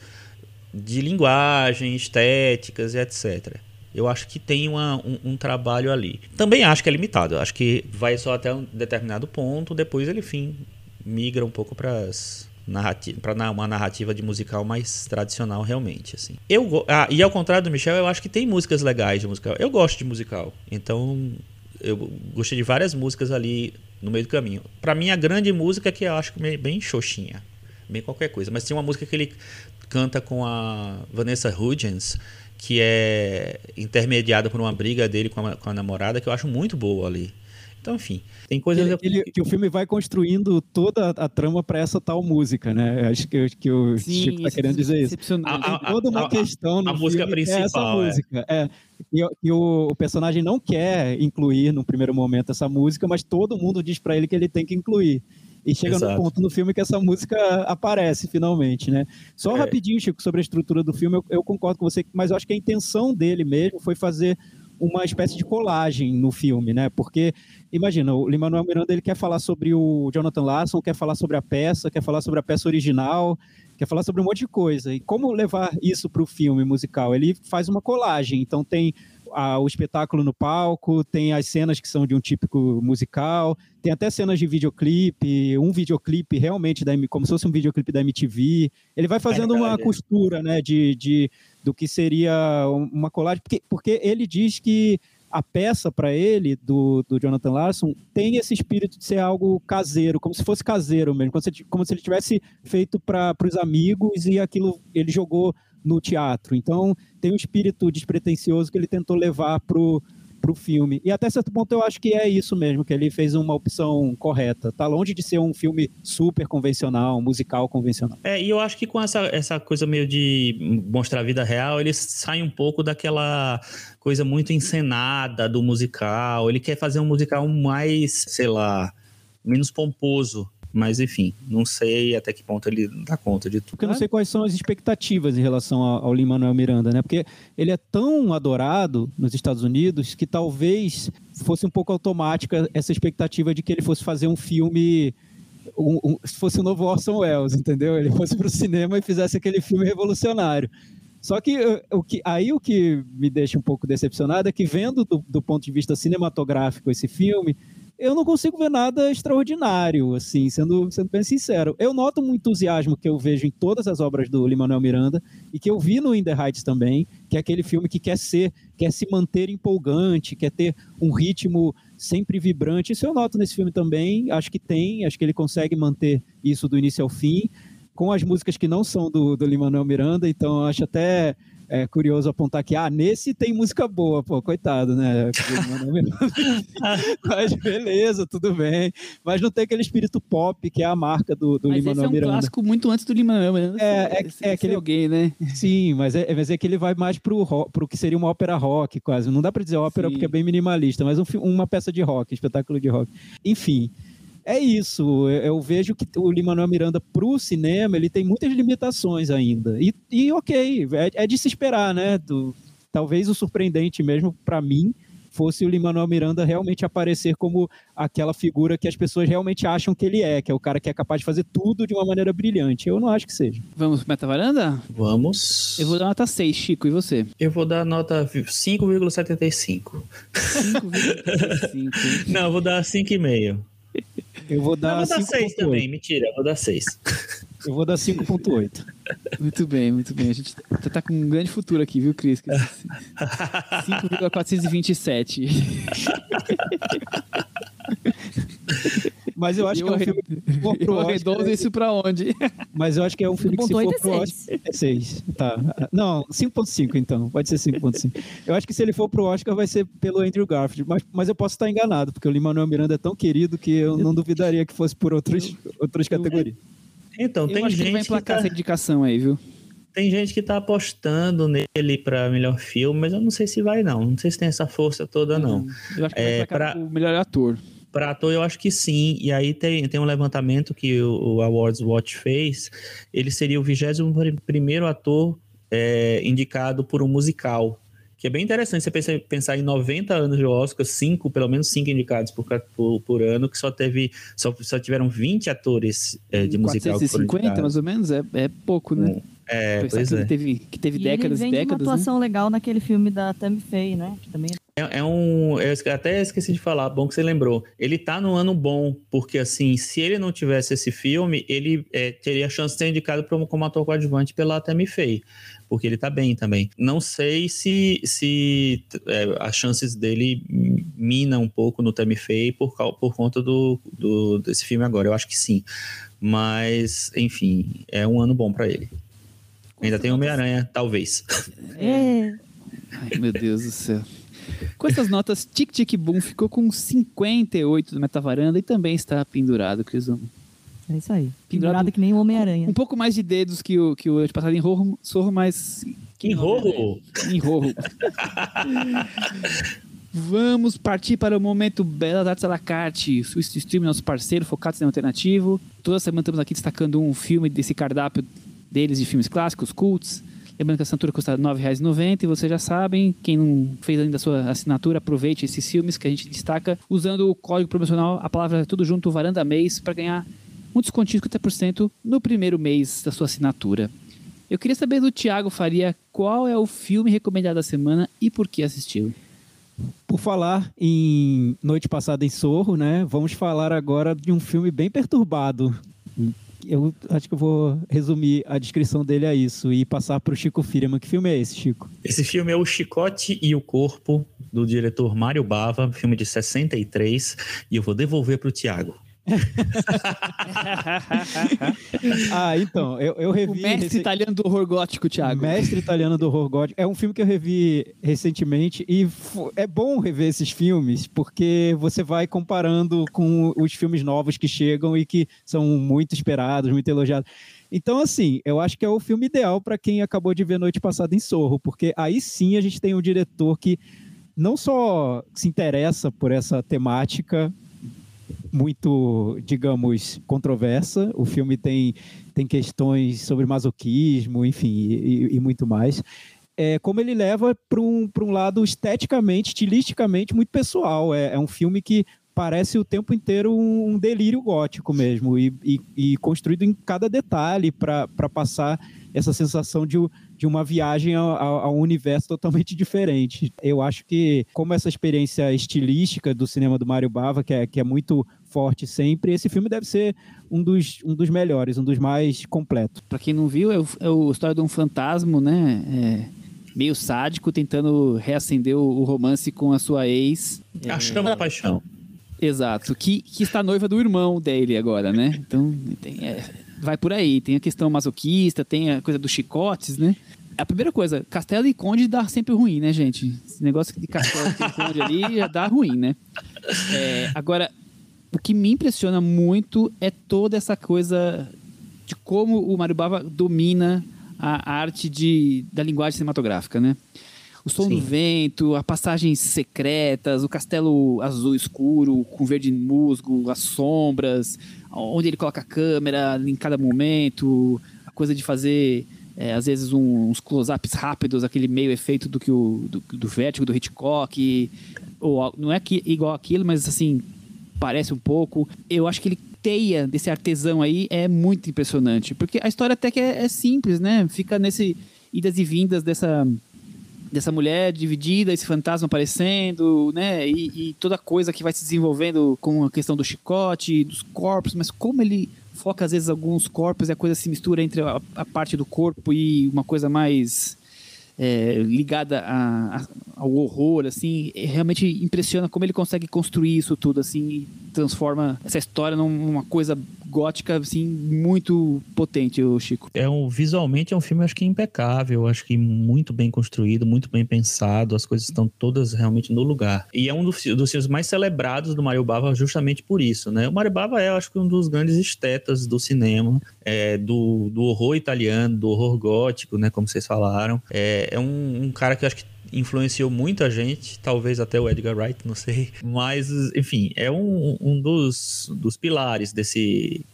de linguagem, estéticas e etc. Eu acho que tem uma, um, um, trabalho ali. Também acho que é limitado. Acho que vai só até um determinado ponto, depois ele, enfim, migra um pouco para para uma narrativa de musical mais tradicional realmente assim. Eu ah, e ao contrário do Michel, eu acho que tem músicas legais de musical. Eu gosto de musical. Então, eu gostei de várias músicas ali no meio do caminho. Para mim, a grande música é que eu acho bem xoxinha, bem qualquer coisa. Mas tem uma música que ele canta com a Vanessa Hudgens, que é intermediada por uma briga dele com a, com a namorada, que eu acho muito boa ali. Então, enfim, tem coisas ele, ele, que o filme vai construindo toda a, trama para essa tal música, né? Acho que, que o Sim, Chico está querendo dizer isso. A, tem toda uma a, questão no a, música principal, é essa é. música. É. E, e o, o, personagem não quer incluir no primeiro momento essa música, mas todo mundo diz para ele que ele tem que incluir. E chega Exato. no ponto no filme que essa música aparece finalmente, né? Só é. rapidinho, Chico, sobre a estrutura do filme, eu, eu, concordo com você, mas eu acho que a intenção dele mesmo foi fazer uma espécie de colagem no filme, né? Porque, imagina, o Lin-Manuel Miranda ele quer falar sobre o Jonathan Larson, quer falar sobre a peça, quer falar sobre a peça original, quer falar sobre um monte de coisa. E como levar isso para o filme musical? Ele faz uma colagem, então tem a, o espetáculo no palco, tem as cenas que são de um típico musical, tem até cenas de videoclipe, um videoclipe realmente da, como se fosse um videoclipe da MTV. Ele vai fazendo é uma costura, né, de, de do que seria uma colagem, porque, porque ele diz que a peça para ele, do, do Jonathan Larson, tem esse espírito de ser algo caseiro, como se fosse caseiro mesmo, como se, como se ele tivesse feito para os amigos e aquilo ele jogou no teatro. Então, tem um espírito despretensioso que ele tentou levar pro para o filme. E até certo ponto eu acho que é isso mesmo, que ele fez uma opção correta. Tá longe de ser um filme super convencional, musical convencional. É, e eu acho que com essa, essa coisa meio de mostrar a vida real, ele sai um pouco daquela coisa muito encenada do musical. Ele quer fazer um musical mais, sei lá, menos pomposo. Mas enfim, não sei até que ponto ele dá conta de tudo. Porque eu não sei quais são as expectativas em relação ao, Lin-Manuel Miranda, né? Porque ele é tão adorado nos Estados Unidos que talvez fosse um pouco automática essa expectativa de que ele fosse fazer um filme um, um, se fosse o novo Orson Welles, entendeu? Ele fosse para o cinema e fizesse aquele filme revolucionário. Só que, o que aí o que me deixa um pouco decepcionado é que vendo do, do ponto de vista cinematográfico esse filme, eu não consigo ver nada extraordinário, assim, sendo, sendo bem sincero. Eu noto um entusiasmo que eu vejo em todas as obras do Lin-Manuel Miranda e que eu vi no In the Heights também, que é aquele filme que quer ser, quer se manter empolgante, quer ter um ritmo sempre vibrante. Isso eu noto nesse filme também, acho que tem, acho que ele consegue manter isso do início ao fim, com as músicas que não são do, do Lin-Manuel Miranda, então acho até é curioso apontar que, ah, nesse tem música boa, pô, coitado, né? [laughs] Mas beleza, tudo bem. Mas não tem aquele espírito pop que é a marca do, do mas Lin-Manuel esse é um Miranda. clássico muito antes do Lin-Manuel Miranda. É, é, ser- é ser aquele- alguém, né? Sim, mas é, mas é que ele vai mais pro, ro- pro que seria uma ópera rock, quase. Não dá pra dizer ópera Sim. porque é bem minimalista, mas um uma peça de rock, espetáculo de rock. Enfim, é isso. Eu, eu vejo que o Lin-Manuel Miranda pro cinema, ele tem muitas limitações ainda. E, e ok, é, é de se esperar, né? Do- talvez o surpreendente mesmo, pra mim, fosse o Lin-Manuel Miranda realmente aparecer como aquela figura que as pessoas realmente acham que ele é, que é o cara que é capaz de fazer tudo de uma maneira brilhante. Eu não acho que seja. Vamos pro Metavaranda? Vamos. Eu vou dar nota 6, Chico, e você? Eu vou dar nota 5,75. 5,5. [laughs] Não, eu vou dar 5,5. Eu vou dar eu vou dar 6 5.8. também, mentira, eu vou dar 6. Eu vou dar 5.8. Muito bem, muito bem. A gente tá, tá com um grande futuro aqui, viu, Cris? 5,427. [laughs] Mas eu acho Eu que é um filme que se for pro [laughs] Eu arredondo Oscar, isso pra onde? Mas eu acho que é um filme que se 5.8 for pro Oscar... É 6. Tá. Não, 5.5 então. Pode ser 5.5. Eu acho que se ele for pro Oscar vai ser pelo Andrew Garfield. Mas, mas eu posso estar enganado, porque o Lin-Manuel Miranda é tão querido que eu não duvidaria que fosse por outros, outras categorias. Então, Eu tem acho que vai gente que, emplacar tá, essa indicação aí, viu? tem gente que tá apostando nele pra melhor filme, mas eu não sei se vai, não. Não sei se tem essa força toda, não. Eu acho que É, vai emplacar pra- o melhor ator. Pra ator, eu acho que sim. E aí tem, tem um levantamento que o, o Awards Watch fez. Ele seria o 21 ator é, indicado por um musical. Que é bem interessante você pensa- pensar em 90 anos de Oscar, cinco, pelo menos cinco indicados por, por, por ano, que só teve só, só tiveram 20 atores é, de musical que foram 450, indicados. mais ou menos, é, é pouco, né? É, Pensar pois que é. ele teve, que teve E décadas ele e vem uma décadas, né? atuação legal naquele filme da Tammy Faye, né? Que também É, é um. Eu até esqueci de falar, bom que você lembrou. Ele tá no ano bom, porque assim, se ele não tivesse esse filme, ele é, teria a chance de ser indicado como, como ator coadjuvante pela Tammy Faye, porque ele tá bem também. Não sei se, se é, as chances dele minam um pouco no Tammy Faye por, por conta do, do- desse filme agora. Eu acho que sim. Mas, enfim, é um ano bom pra ele. Ainda tem Homem-Aranha, talvez. É. Ai, meu Deus do céu. Com essas notas, Tic Tic Boom ficou com 58 do Metavaranda e também está pendurado, Crisão. É isso aí. Pendurado- Pendurado que nem o Homem-Aranha. Um pouco mais de dedos que o, que o ano passado em Rorro, Sorro, mas... Que horror! Em Rorro. [laughs] Vamos partir para o momento Belas Artes à la carte. Stream, nosso parceiro, focado em alternativo. Toda semana estamos aqui destacando um filme desse cardápio deles de filmes clássicos, cults. Lembrando que a assinatura custa R$ 9,90 e vocês já sabem, quem não fez ainda a sua assinatura, aproveite esses filmes que a gente destaca usando o código promocional, a palavra é tudo junto, varanda mês, para ganhar um descontinho de 50% no primeiro mês da sua assinatura. Eu queria saber do Thiago Faria qual é o filme recomendado da semana e por que assistiu. Por falar em Noite Passada em Sorro, né? Vamos falar agora de um filme bem perturbado. Eu acho que eu vou resumir a descrição dele a isso e passar para o Chico Firman. Que filme é esse, Chico? Esse filme é O Chicote e o Corpo, do diretor Mário Bava, filme de 63, e eu vou devolver para o Tiago. [laughs] Ah, então, eu, eu O revi... mestre rece- italiano do horror gótico, Thiago. Mestre Italiano do Horror God. É um filme que eu revi recentemente e fo- é bom rever esses filmes porque você vai comparando com os filmes novos que chegam e que são muito esperados, muito elogiados. Então, assim, eu acho que é o filme ideal para quem acabou de ver Noite Passada em Sorro, porque aí sim a gente tem um diretor que não só se interessa por essa temática muito, digamos, controversa. O filme tem, tem questões sobre masoquismo, enfim, e, e muito mais. É, como ele leva para um, um lado esteticamente, estilisticamente muito pessoal. É, é um filme que parece o tempo inteiro um, um delírio gótico mesmo, e, e, e, construído em cada detalhe para passar essa sensação de, de uma viagem a, a, a, um universo totalmente diferente. Eu acho que, como essa experiência estilística do cinema do Mário Bava, que é, que é muito forte sempre, esse filme deve ser um dos, um dos melhores, um dos mais completos. Para quem não viu, é, o, é a história de um fantasma, né? É meio sádico, tentando reacender o, romance com a sua ex. A é... chama da paixão. Exato, que, que está noiva do irmão dele agora, né? Então, tem, é, vai por aí. Tem a questão masoquista, tem a coisa dos chicotes, né? A primeira coisa, castelo e conde dá sempre ruim, né, gente? Esse negócio de castelo e conde ali já dá ruim, né? É, agora, o que me impressiona muito é toda essa coisa de como o Mario Bava domina a arte de, da linguagem cinematográfica, né? O som Sim. do vento, as passagens secretas, o castelo azul escuro com verde musgo, as sombras, onde ele coloca a câmera em cada momento, a coisa de fazer é, às vezes um, uns close-ups rápidos, aquele meio efeito do que o do, do Vértigo, do Hitchcock, ou não é que, igual aquilo, mas assim parece um pouco. Eu acho que ele teia desse artesão aí é muito impressionante. Porque a história até que é, é simples, né? Fica nesse idas e vindas dessa dessa mulher dividida, esse fantasma aparecendo, né? E, e, toda coisa que vai se desenvolvendo com a questão do chicote, dos corpos, mas como ele foca às vezes alguns corpos e a coisa se mistura entre a, a parte do corpo e uma coisa mais é, ligada a, a, ao horror, assim, realmente impressiona como ele consegue construir isso tudo, assim, e transforma essa história numa coisa gótica, assim, muito potente, o Chico. É um, visualmente é um filme, acho que impecável, acho que muito bem construído, muito bem pensado, as coisas estão todas realmente no lugar. E é um dos, dos filmes mais celebrados do Mario Bava justamente por isso, né? O Mario Bava é, acho que, um dos grandes estetas do cinema, é, do, do horror italiano, do horror gótico, né? Como vocês falaram. É, é um, um cara que eu acho que influenciou muita gente, talvez até o Edgar Wright, não sei. Mas, enfim, é um, um dos, dos pilares desse.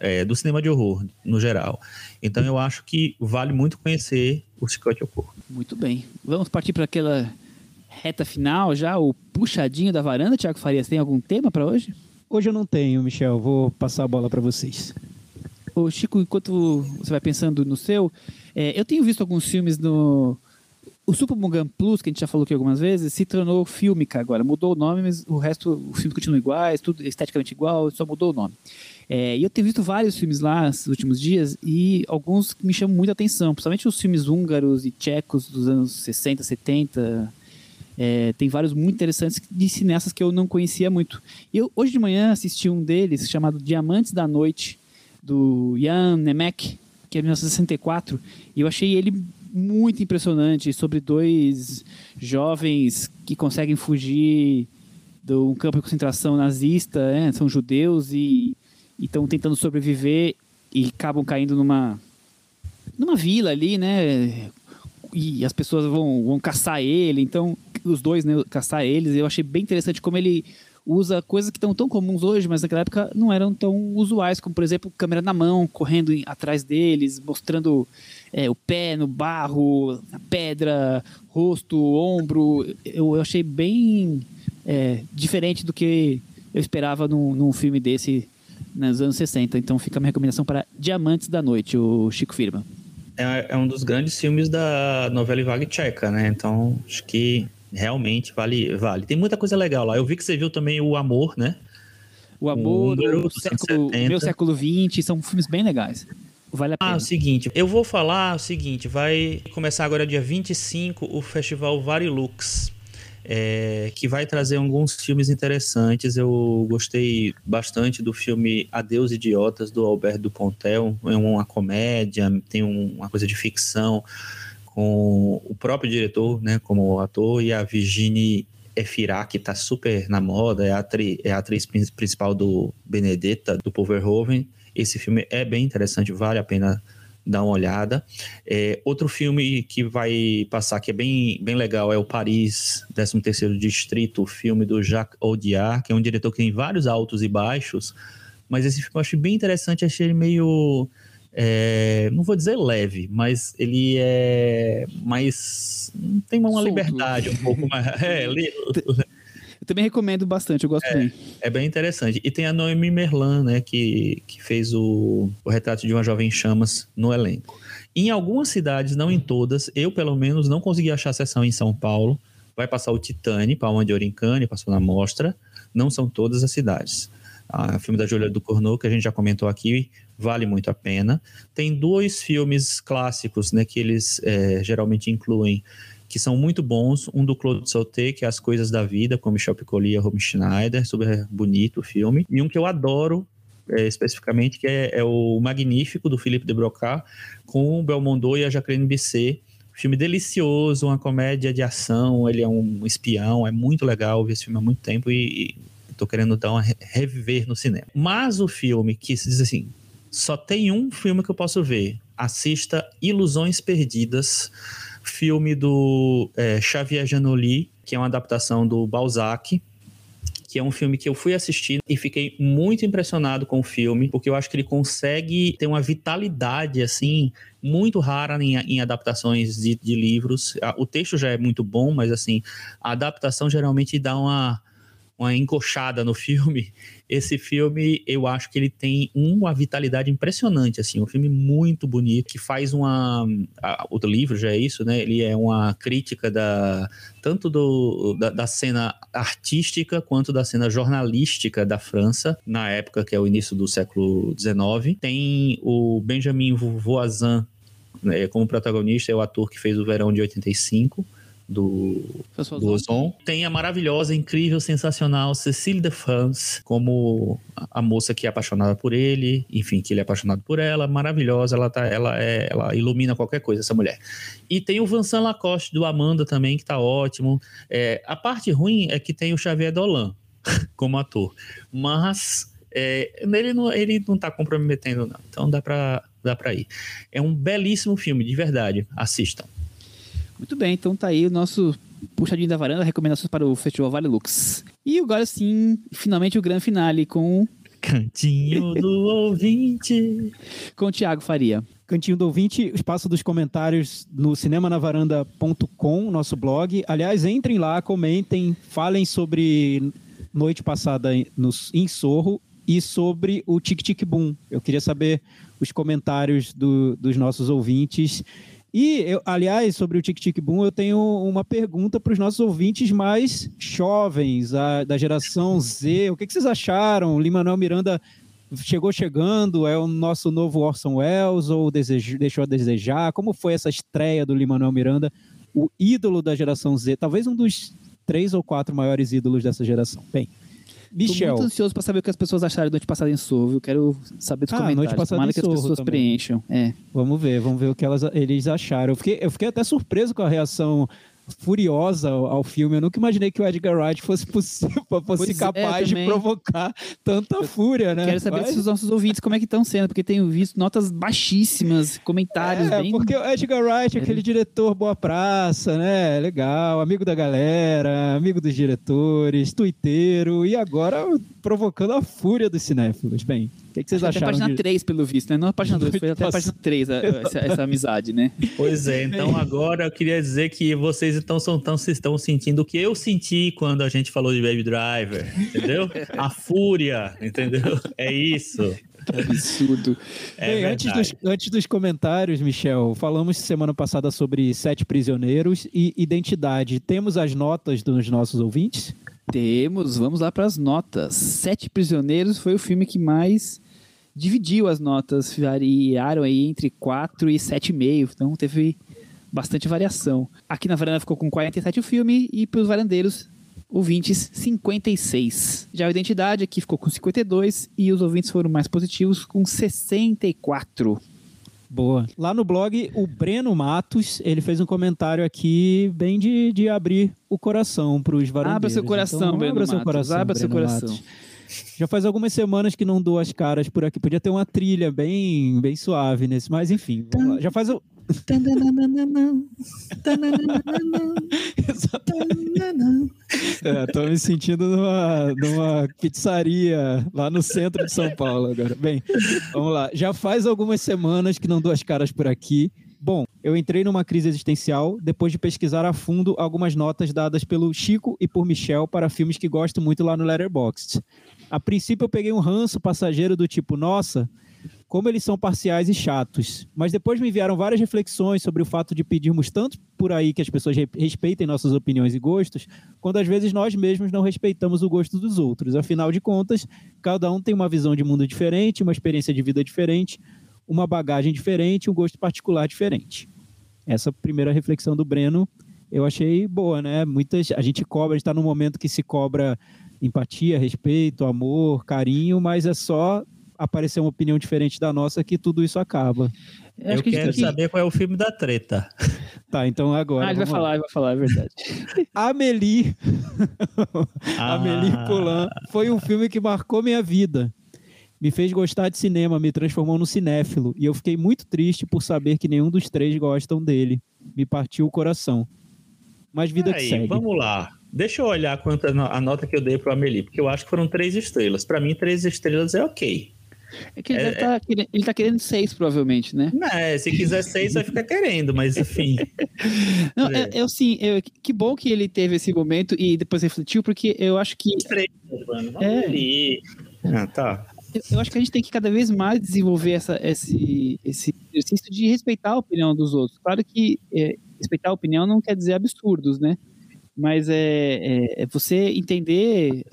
É, do cinema de horror, no geral. Então eu acho que vale muito conhecer o Scott Horror. Muito bem. Vamos partir para aquela reta final já, o puxadinho da varanda. Tiago Farias, tem algum tema para hoje? Hoje eu não tenho, Michel. Vou passar a bola para vocês. Ô, Chico, enquanto você vai pensando no seu, é, eu tenho visto alguns filmes no, o Super Mugan Plus, que a gente já falou aqui algumas vezes, se tornou Filmica agora. Mudou o nome, mas o resto, o filme continua iguais, tudo esteticamente igual, só mudou o nome. É, e eu tenho visto vários filmes lá nos últimos dias e alguns me chamam muita atenção, principalmente os filmes húngaros e tchecos dos anos 60, 70. É, tem vários muito interessantes de cineastas que eu não conhecia muito. Eu, hoje de manhã, assisti um deles chamado Diamantes da Noite, do Jan Nemec, que é de 1964, e eu achei ele muito impressionante sobre dois jovens que conseguem fugir de um campo de concentração nazista, né? são judeus e estão tentando sobreviver e acabam caindo numa numa vila ali, né? E as pessoas vão, vão caçar ele, então os dois, né, caçar eles. Eu achei bem interessante como ele usa coisas que estão tão comuns hoje, mas naquela época não eram tão usuais, como por exemplo câmera na mão, correndo atrás deles, mostrando é, o pé no barro, na pedra, rosto, ombro. Eu, eu achei bem é, diferente do que eu esperava num, num filme desse nos anos 60. Então fica a minha recomendação para Diamantes da Noite, o Chico Firma. É, é um dos grandes filmes da novela Vague tcheca, né? Então acho que realmente vale, vale. Tem muita coisa legal lá. Eu vi que você viu também o Amor, né? O Amor, o, o século, meu século XX, são filmes bem legais. Vale a pena. Ah, o seguinte, eu vou falar o seguinte, vai começar agora dia 25 o Festival Varilux. É, que vai trazer alguns filmes interessantes. Eu gostei bastante do filme Adeus Idiotas, do Alberto Dupontel. É uma comédia, tem uma coisa de ficção com o próprio diretor, né, como ator, e a Virginie Efira, que está super na moda, é a, atriz, é a atriz principal do Benedetta, do Poverhoven. Esse filme é bem interessante, vale a pena dar uma olhada. É, outro filme que vai passar que é bem, bem legal é o Paris, 13º Distrito, o filme do Jacques Audiard, que é um diretor que tem vários altos e baixos, mas esse filme eu achei bem interessante, achei ele meio é, não vou dizer leve, mas ele é mais. tem uma liberdade um pouco mais. [laughs] É, Também recomendo bastante, eu gosto bem. É bem interessante. E tem a Noemi Merlan, né, que, que fez o, o retrato de uma jovem em chamas no elenco. Em algumas cidades, não em todas, eu pelo menos não consegui achar sessão em São Paulo. Vai passar o Titane, Palma de Cannes, passou na mostra. Não são todas as cidades. O filme da Julia Ducournau, que a gente já comentou aqui, vale muito a pena. Tem dois filmes clássicos, né, que eles é, geralmente incluem, que são muito bons. Um do Claude Sauté, que é As Coisas da Vida, com Michel Piccoli e Romy Schneider, super bonito o filme. E um que eu adoro, é, especificamente, que é, é, o Magnífico, do Philippe de Broca, com Belmondo e a Jacqueline Bisset. Filme delicioso, uma comédia de ação, ele é um espião, é muito legal ver esse filme há muito tempo e, e tô querendo dar uma reviver no cinema. Mas o filme que se diz assim, só tem um filme que eu posso ver. Assista Ilusões Perdidas, filme do é, Xavier Janoli, que é uma adaptação do Balzac, que é um filme que eu fui assistir e fiquei muito impressionado com o filme, porque eu acho que ele consegue ter uma vitalidade, assim, muito rara em, em adaptações de, de, livros. O texto já é muito bom, mas, assim, a adaptação geralmente dá uma, uma encoxada no filme [laughs] esse filme, eu acho que ele tem uma vitalidade impressionante, assim, um filme muito bonito, que faz uma... O livro já é isso, né? Ele é uma crítica da tanto do, da, da, cena artística quanto da cena jornalística da França, na época que é o início do século XIX. Tem o Benjamin Voisin né, como protagonista, é o ator que fez o Verão de 85 do, do Ozon. Tem a maravilhosa, incrível, sensacional Cecile de France, como a moça que é apaixonada por ele, enfim, que ele é apaixonado por ela, maravilhosa, ela, tá, ela, é, ela ilumina qualquer coisa, essa mulher. E tem o Vincent Lacoste do Amanda também, que tá ótimo. É, a parte ruim é que tem o Xavier Dolan [laughs] como ator, mas é, ele, não, ele não tá comprometendo, não. Então dá pra, dá pra ir. É um belíssimo filme, de verdade. Assistam. Muito bem, então tá aí o nosso puxadinho da varanda, recomendações para o Festival Vale Lux. E agora sim, finalmente o grande finale com. Cantinho do [laughs] ouvinte. Com o Thiago Faria. Cantinho do ouvinte, espaço dos comentários no cinemanavaranda.com, nosso blog. Aliás, entrem lá, comentem, falem sobre noite passada no, em Sorro e sobre o Tic Tic Boom. Eu queria saber os comentários do, dos nossos ouvintes e, eu, aliás, sobre o Tic Tic Boom, eu tenho uma pergunta para os nossos ouvintes mais jovens, a, da geração Z. O que, que vocês acharam? Lin-Manuel Miranda chegou chegando? É o nosso novo Orson Welles ou deixou a desejar? Como foi essa estreia do Lin-Manuel Miranda, o ídolo da geração Z? Talvez um dos três ou quatro maiores ídolos dessa geração. Bem, Michel. Tô muito ansioso para saber o que as pessoas acharam noite passada em Sorro. Eu quero saber dos ah, comentários. Noite passada Tomara que as pessoas também. preencham. É. Vamos ver, vamos ver o que elas, eles acharam. Eu fiquei, eu fiquei até surpreso com a reação furiosa ao, filme. Eu nunca imaginei que o Edgar Wright fosse, possível, [laughs] fosse é, capaz é, de provocar tanta fúria, né? Quero saber Mas... se os nossos ouvintes como é que estão sendo, porque tenho visto notas baixíssimas, comentários é, bem... porque o Edgar Wright é aquele diretor boa praça, né? Legal, amigo da galera, amigo dos diretores, tuiteiro, e agora provocando a fúria dos cinéfilos. Bem, que, que vocês acharam? Até a página de... 3, pelo visto, né? Não a página 2, foi até a página 3 essa, essa, amizade, né? [laughs] Pois é, então agora eu queria dizer que vocês então são, tão, estão sentindo o que eu senti quando a gente falou de Baby Driver, entendeu? a fúria, entendeu? É isso. absurdo. É Bem, antes, dos, antes dos comentários, Michel, falamos semana passada sobre Sete Prisioneiros e Identidade. Temos as notas dos nossos ouvintes? Temos, vamos lá para as notas. Sete Prisioneiros foi o filme que mais dividiu as notas, variaram aí entre 4 e 7,5, então teve bastante variação. Aqui na varanda ficou com 47 o filme e para os varandeiros, ouvintes, 56. Já a identidade aqui ficou com 52 e os ouvintes foram mais positivos com 64. Boa. Lá no blog, o Breno Matos, ele fez um comentário aqui bem de, de abrir o coração para os varandeiros. Abra seu coração, então, Breno abra Matos. Seu coração, abra Breno seu coração. Matos. Já faz algumas semanas que não dou as caras por aqui. Podia ter uma trilha bem, bem suave nesse, mas enfim. Já faz o. [laughs] é, tô me sentindo numa, numa pizzaria lá no centro de São Paulo agora. Bem, vamos lá. Já faz algumas semanas que não dou as caras por aqui. Bom, eu entrei numa crise existencial depois de pesquisar a fundo algumas notas dadas pelo Chico e por Michel para filmes que gosto muito lá no Letterboxd. A princípio eu peguei um ranço passageiro do tipo, nossa, como eles são parciais e chatos. Mas depois me enviaram várias reflexões sobre o fato de pedirmos tanto por aí que as pessoas re- respeitem nossas opiniões e gostos, quando às vezes nós mesmos não respeitamos o gosto dos outros. Afinal de contas, cada um tem uma visão de mundo diferente, uma experiência de vida diferente, uma bagagem diferente, um gosto particular diferente. Essa primeira reflexão do Breno eu achei boa, né? Muitas a gente cobra, está num momento que se cobra empatia, respeito, amor, carinho, mas é só aparecer uma opinião diferente da nossa que tudo isso acaba. Eu que quero que- saber qual é o filme da treta. [laughs] Tá, então agora. Ah, ele vai lá. falar, ele vai falar, é verdade. [laughs] Amélie. [laughs] Ah. Amélie Poulain foi um filme que marcou minha vida. Me fez gostar de cinema, me transformou no cinéfilo. E eu fiquei muito triste por saber que nenhum dos três gostam dele. Me partiu o coração. Mas vida que Peraí, segue. vamos lá. Deixa eu olhar quanto a no- a nota que eu dei pro Amelie, porque eu acho que foram três estrelas. Pra mim, três estrelas é ok. É que ele, É- deve tá querendo, ele tá querendo seis, provavelmente, né? Né, se quiser seis, vai ficar querendo, mas enfim. [laughs] Não, É. é, eu sim, eu- que bom que ele teve esse momento e depois refletiu, porque eu acho que Três, mano. É. Amelie. Ah, tá. eu- eu acho que a gente tem que cada vez mais desenvolver essa, esse, esse exercício de respeitar a opinião dos outros. Claro que é, respeitar a opinião não quer dizer absurdos, né? Mas é, é- é você entender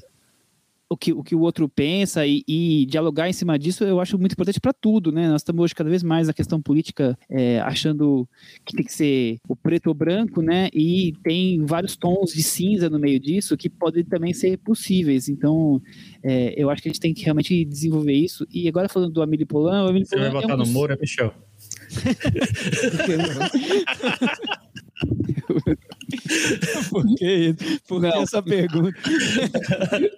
o que, o que o outro pensa e, e dialogar em cima disso, eu acho muito importante para tudo, né? Nós estamos hoje cada vez mais na questão política é, achando que tem que ser o preto ou branco, né? E tem vários tons de cinza no meio disso que podem também ser possíveis. Então, é, eu acho que a gente tem que realmente desenvolver isso. E agora falando do Amélie Amélie Você vai é votar um no Moura, Michel? [laughs] [laughs] [laughs] Por que isso? Por que essa pergunta? [laughs]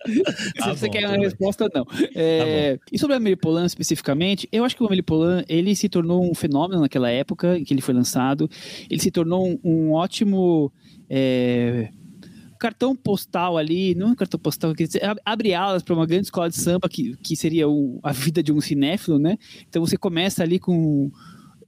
Se Tá você bom, quer uma bem. resposta, não. É, e sobre o Amélie especificamente, eu acho que o Amélie ele se tornou um fenômeno naquela época em que ele foi lançado. Ele se tornou um, um ótimo é, cartão postal ali, não é um cartão postal, quer dizer, ab- abre alas para uma grande escola de samba que, que seria o- a vida de um cinéfilo, né? Então você começa ali com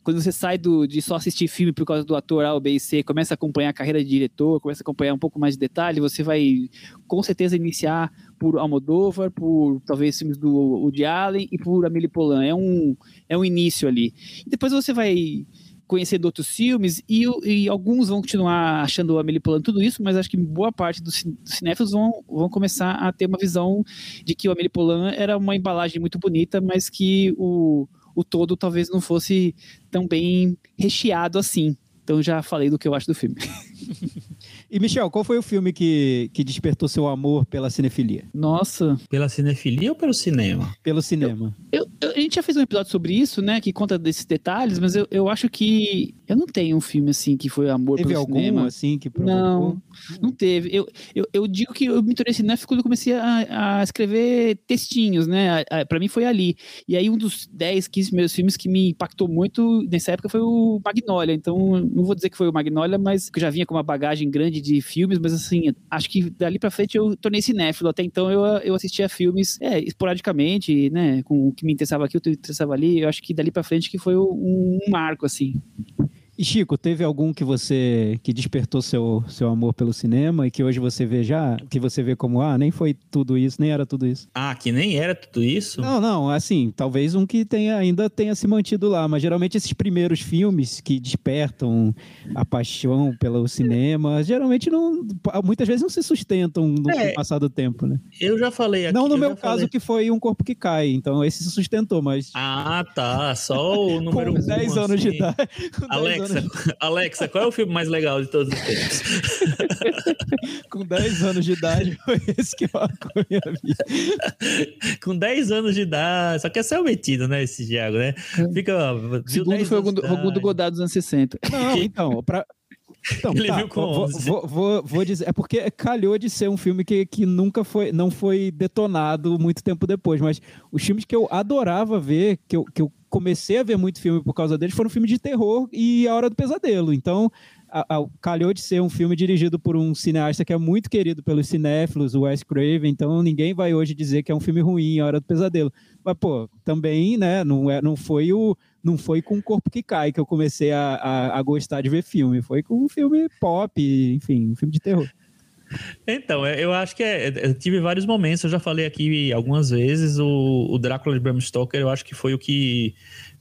quando você sai do, de só assistir filme por causa do ator A, ou B e C, começa a acompanhar a carreira de diretor, começa a acompanhar um pouco mais de detalhe, você vai com certeza iniciar por Almodóvar, por talvez filmes do Woody Allen e por Amélie Poulain. É um, é um início ali. E depois você vai conhecendo outros filmes e, e alguns vão continuar achando o Amélie Poulain tudo isso, mas acho que boa parte dos, cin- dos cinéfilos vão, vão começar a ter uma visão de que o Amélie Poulain era uma embalagem muito bonita, mas que o, o todo talvez não fosse tão bem recheado assim. Então já falei do que eu acho do filme. [laughs] E, Michel, qual foi o filme que, que despertou seu amor pela cinefilia? Nossa, Pela cinefilia ou pelo cinema? Pelo cinema? Eu- eu- a gente já fez um episódio sobre isso, né? Que conta desses detalhes, mas eu, eu acho que. Eu não tenho um filme assim que foi amor Teve pelo algum, cinema. assim, que provocou? Não, não teve. Eu, eu, eu digo que eu me tornei cinéfilo quando eu comecei a, a escrever textinhos, né? A- a- Pra mim foi ali. E aí um dos 10, 15 primeiros filmes que me impactou muito nessa época foi o Magnolia. Então, não vou dizer que foi o Magnolia, mas que eu já vinha com uma bagagem grande de filmes, mas assim, acho que dali pra frente eu tornei cinéfilo. Até então eu, eu assistia filmes é, esporadicamente, né? Com o que me interessava aqui, o que me interessava ali. Eu acho que dali pra frente que foi um, um marco, assim. E Chico, teve algum que você que despertou seu, seu amor pelo cinema e que hoje você vê já, que você vê como ah, nem foi tudo isso, nem era tudo isso? Ah, que nem era tudo isso? Não, não, assim, talvez um que tenha, ainda tenha se mantido lá, mas geralmente esses primeiros filmes que despertam a paixão pelo cinema, geralmente não, muitas vezes não se sustentam no É. passar do tempo, né? Eu já falei aqui. não no eu meu caso falei. que foi um corpo que cai, então esse se sustentou, mas Ah, tá. Só o [laughs] número com um, 10 anos de assim. idade. [laughs] com 10 Alexa, anos- [laughs] Alexa, qual é o filme mais legal de todos os tempos? [laughs] com 10 anos de idade foi esse que a minha vida. [laughs] Com 10 anos de idade. Só que é ser metido, né, esse Diago, né? Fica. viu O segundo 10 foi o anos Gundo- de o Gundo idade. Godard dos anos 60. Não, então, pra. Então, Ele tá, viu com vou, 11. vou, vou, vou dizer. É porque calhou de ser um filme que, que nunca foi, não foi detonado muito tempo depois, mas os filmes que eu adorava ver, que eu, que eu comecei a ver muito filme por causa deles, foram filmes de terror e A Hora do Pesadelo. Então, a, a, calhou de ser um filme dirigido por um cineasta que é muito querido pelos cinéfilos, o Wes Craven, então ninguém vai hoje dizer que é um filme ruim, A Hora do Pesadelo. Mas, pô, também, né, não, é, não foi o não foi com o corpo que cai que eu comecei a, a, a gostar de ver filme, foi com um filme pop, enfim, um filme de terror. Então, é, eu acho que é, é, eu tive vários momentos, eu já falei aqui algumas vezes, o, o Drácula de Bram Stoker, eu acho que foi o que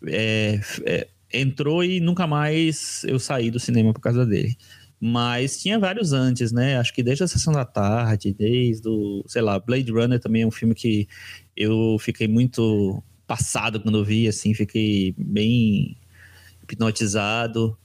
é, é, entrou e nunca mais eu saí do cinema por causa dele. Mas tinha vários antes, né? Acho que desde a Sessão da Tarde, desde o, sei lá, Blade Runner também é um filme que eu fiquei muito passado quando vi, assim, fiquei bem hipnotizado.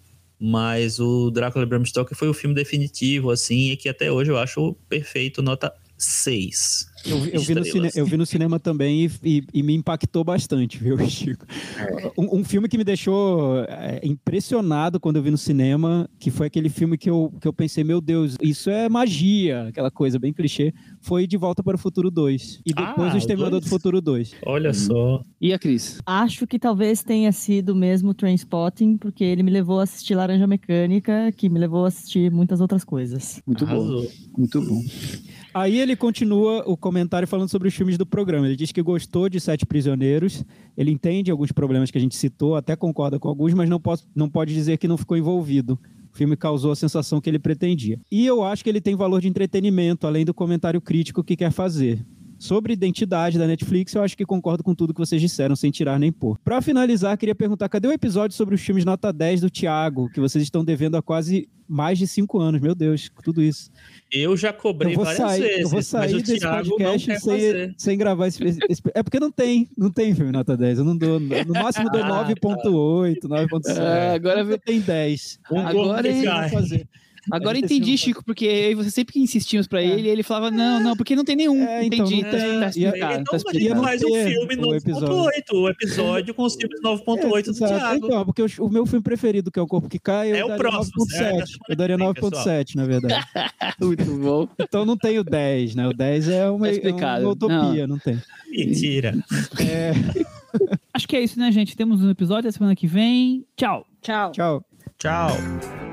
Mas o Drácula Bram Stoker foi o filme definitivo, assim, e que até hoje eu acho perfeito, nota 6. Eu, eu, vi no cine, eu vi no cinema também e, e, e me impactou bastante, viu, [laughs] Chico? É. Um, um, filme que me deixou é, impressionado quando eu vi no cinema, que foi aquele filme que eu, que eu pensei, meu Deus, isso é magia, aquela coisa bem clichê, foi De Volta para o Futuro 2. E depois ah, o Exterminador do Futuro 2. Olha hum. só. E a Cris? Acho que talvez tenha sido mesmo Trainspotting, porque ele me levou a assistir Laranja Mecânica, que me levou a assistir muitas outras coisas. Muito Arrasou. bom. Muito bom. Aí ele continua o comentário falando sobre os filmes do programa. Ele diz que gostou de Sete Prisioneiros, ele entende alguns problemas que a gente citou, até concorda com alguns, mas não, posso, não pode dizer que não ficou envolvido. O filme causou a sensação que ele pretendia. E eu acho que ele tem valor de entretenimento, além do comentário crítico que quer fazer. Sobre identidade da Netflix, eu acho que concordo com tudo que vocês disseram, sem tirar nem pôr. Para finalizar, queria perguntar: cadê o episódio sobre os filmes nota 10 do Thiago, que vocês estão devendo há quase mais de cinco anos? Meu Deus, tudo isso. Eu já cobrei eu várias sair, vezes. Eu vou sair desse Thiago podcast sem, sem gravar esse, esse, É porque não tem, não tem filme nota 10. Eu não dou. No máximo dou [laughs] ah, 9.8, 9.7. É, agora tem 10. Um agora eu vou fazer. Agora entendi, Chico, porque você sempre que insistimos pra é. ele, ele falava, não, não, porque não tem nenhum. É, então, entendi. Não tem. Tá explicado, então, tá explicado. faz um filme 9.8, o episódio com os filmes 9.8 é, do Thiago. Então, porque o, meu filme preferido, que é O Corpo que Cai, eu é daria 9.7. Eu daria 9.7, na verdade. [laughs] Muito bom. Então não tem o 10, né? O 10 é uma, tá é uma utopia, não. não tem. Mentira. É... [laughs] Acho que é isso, né, gente? Temos um episódio da semana que vem. Tchau. Tchau. Tchau. Tchau.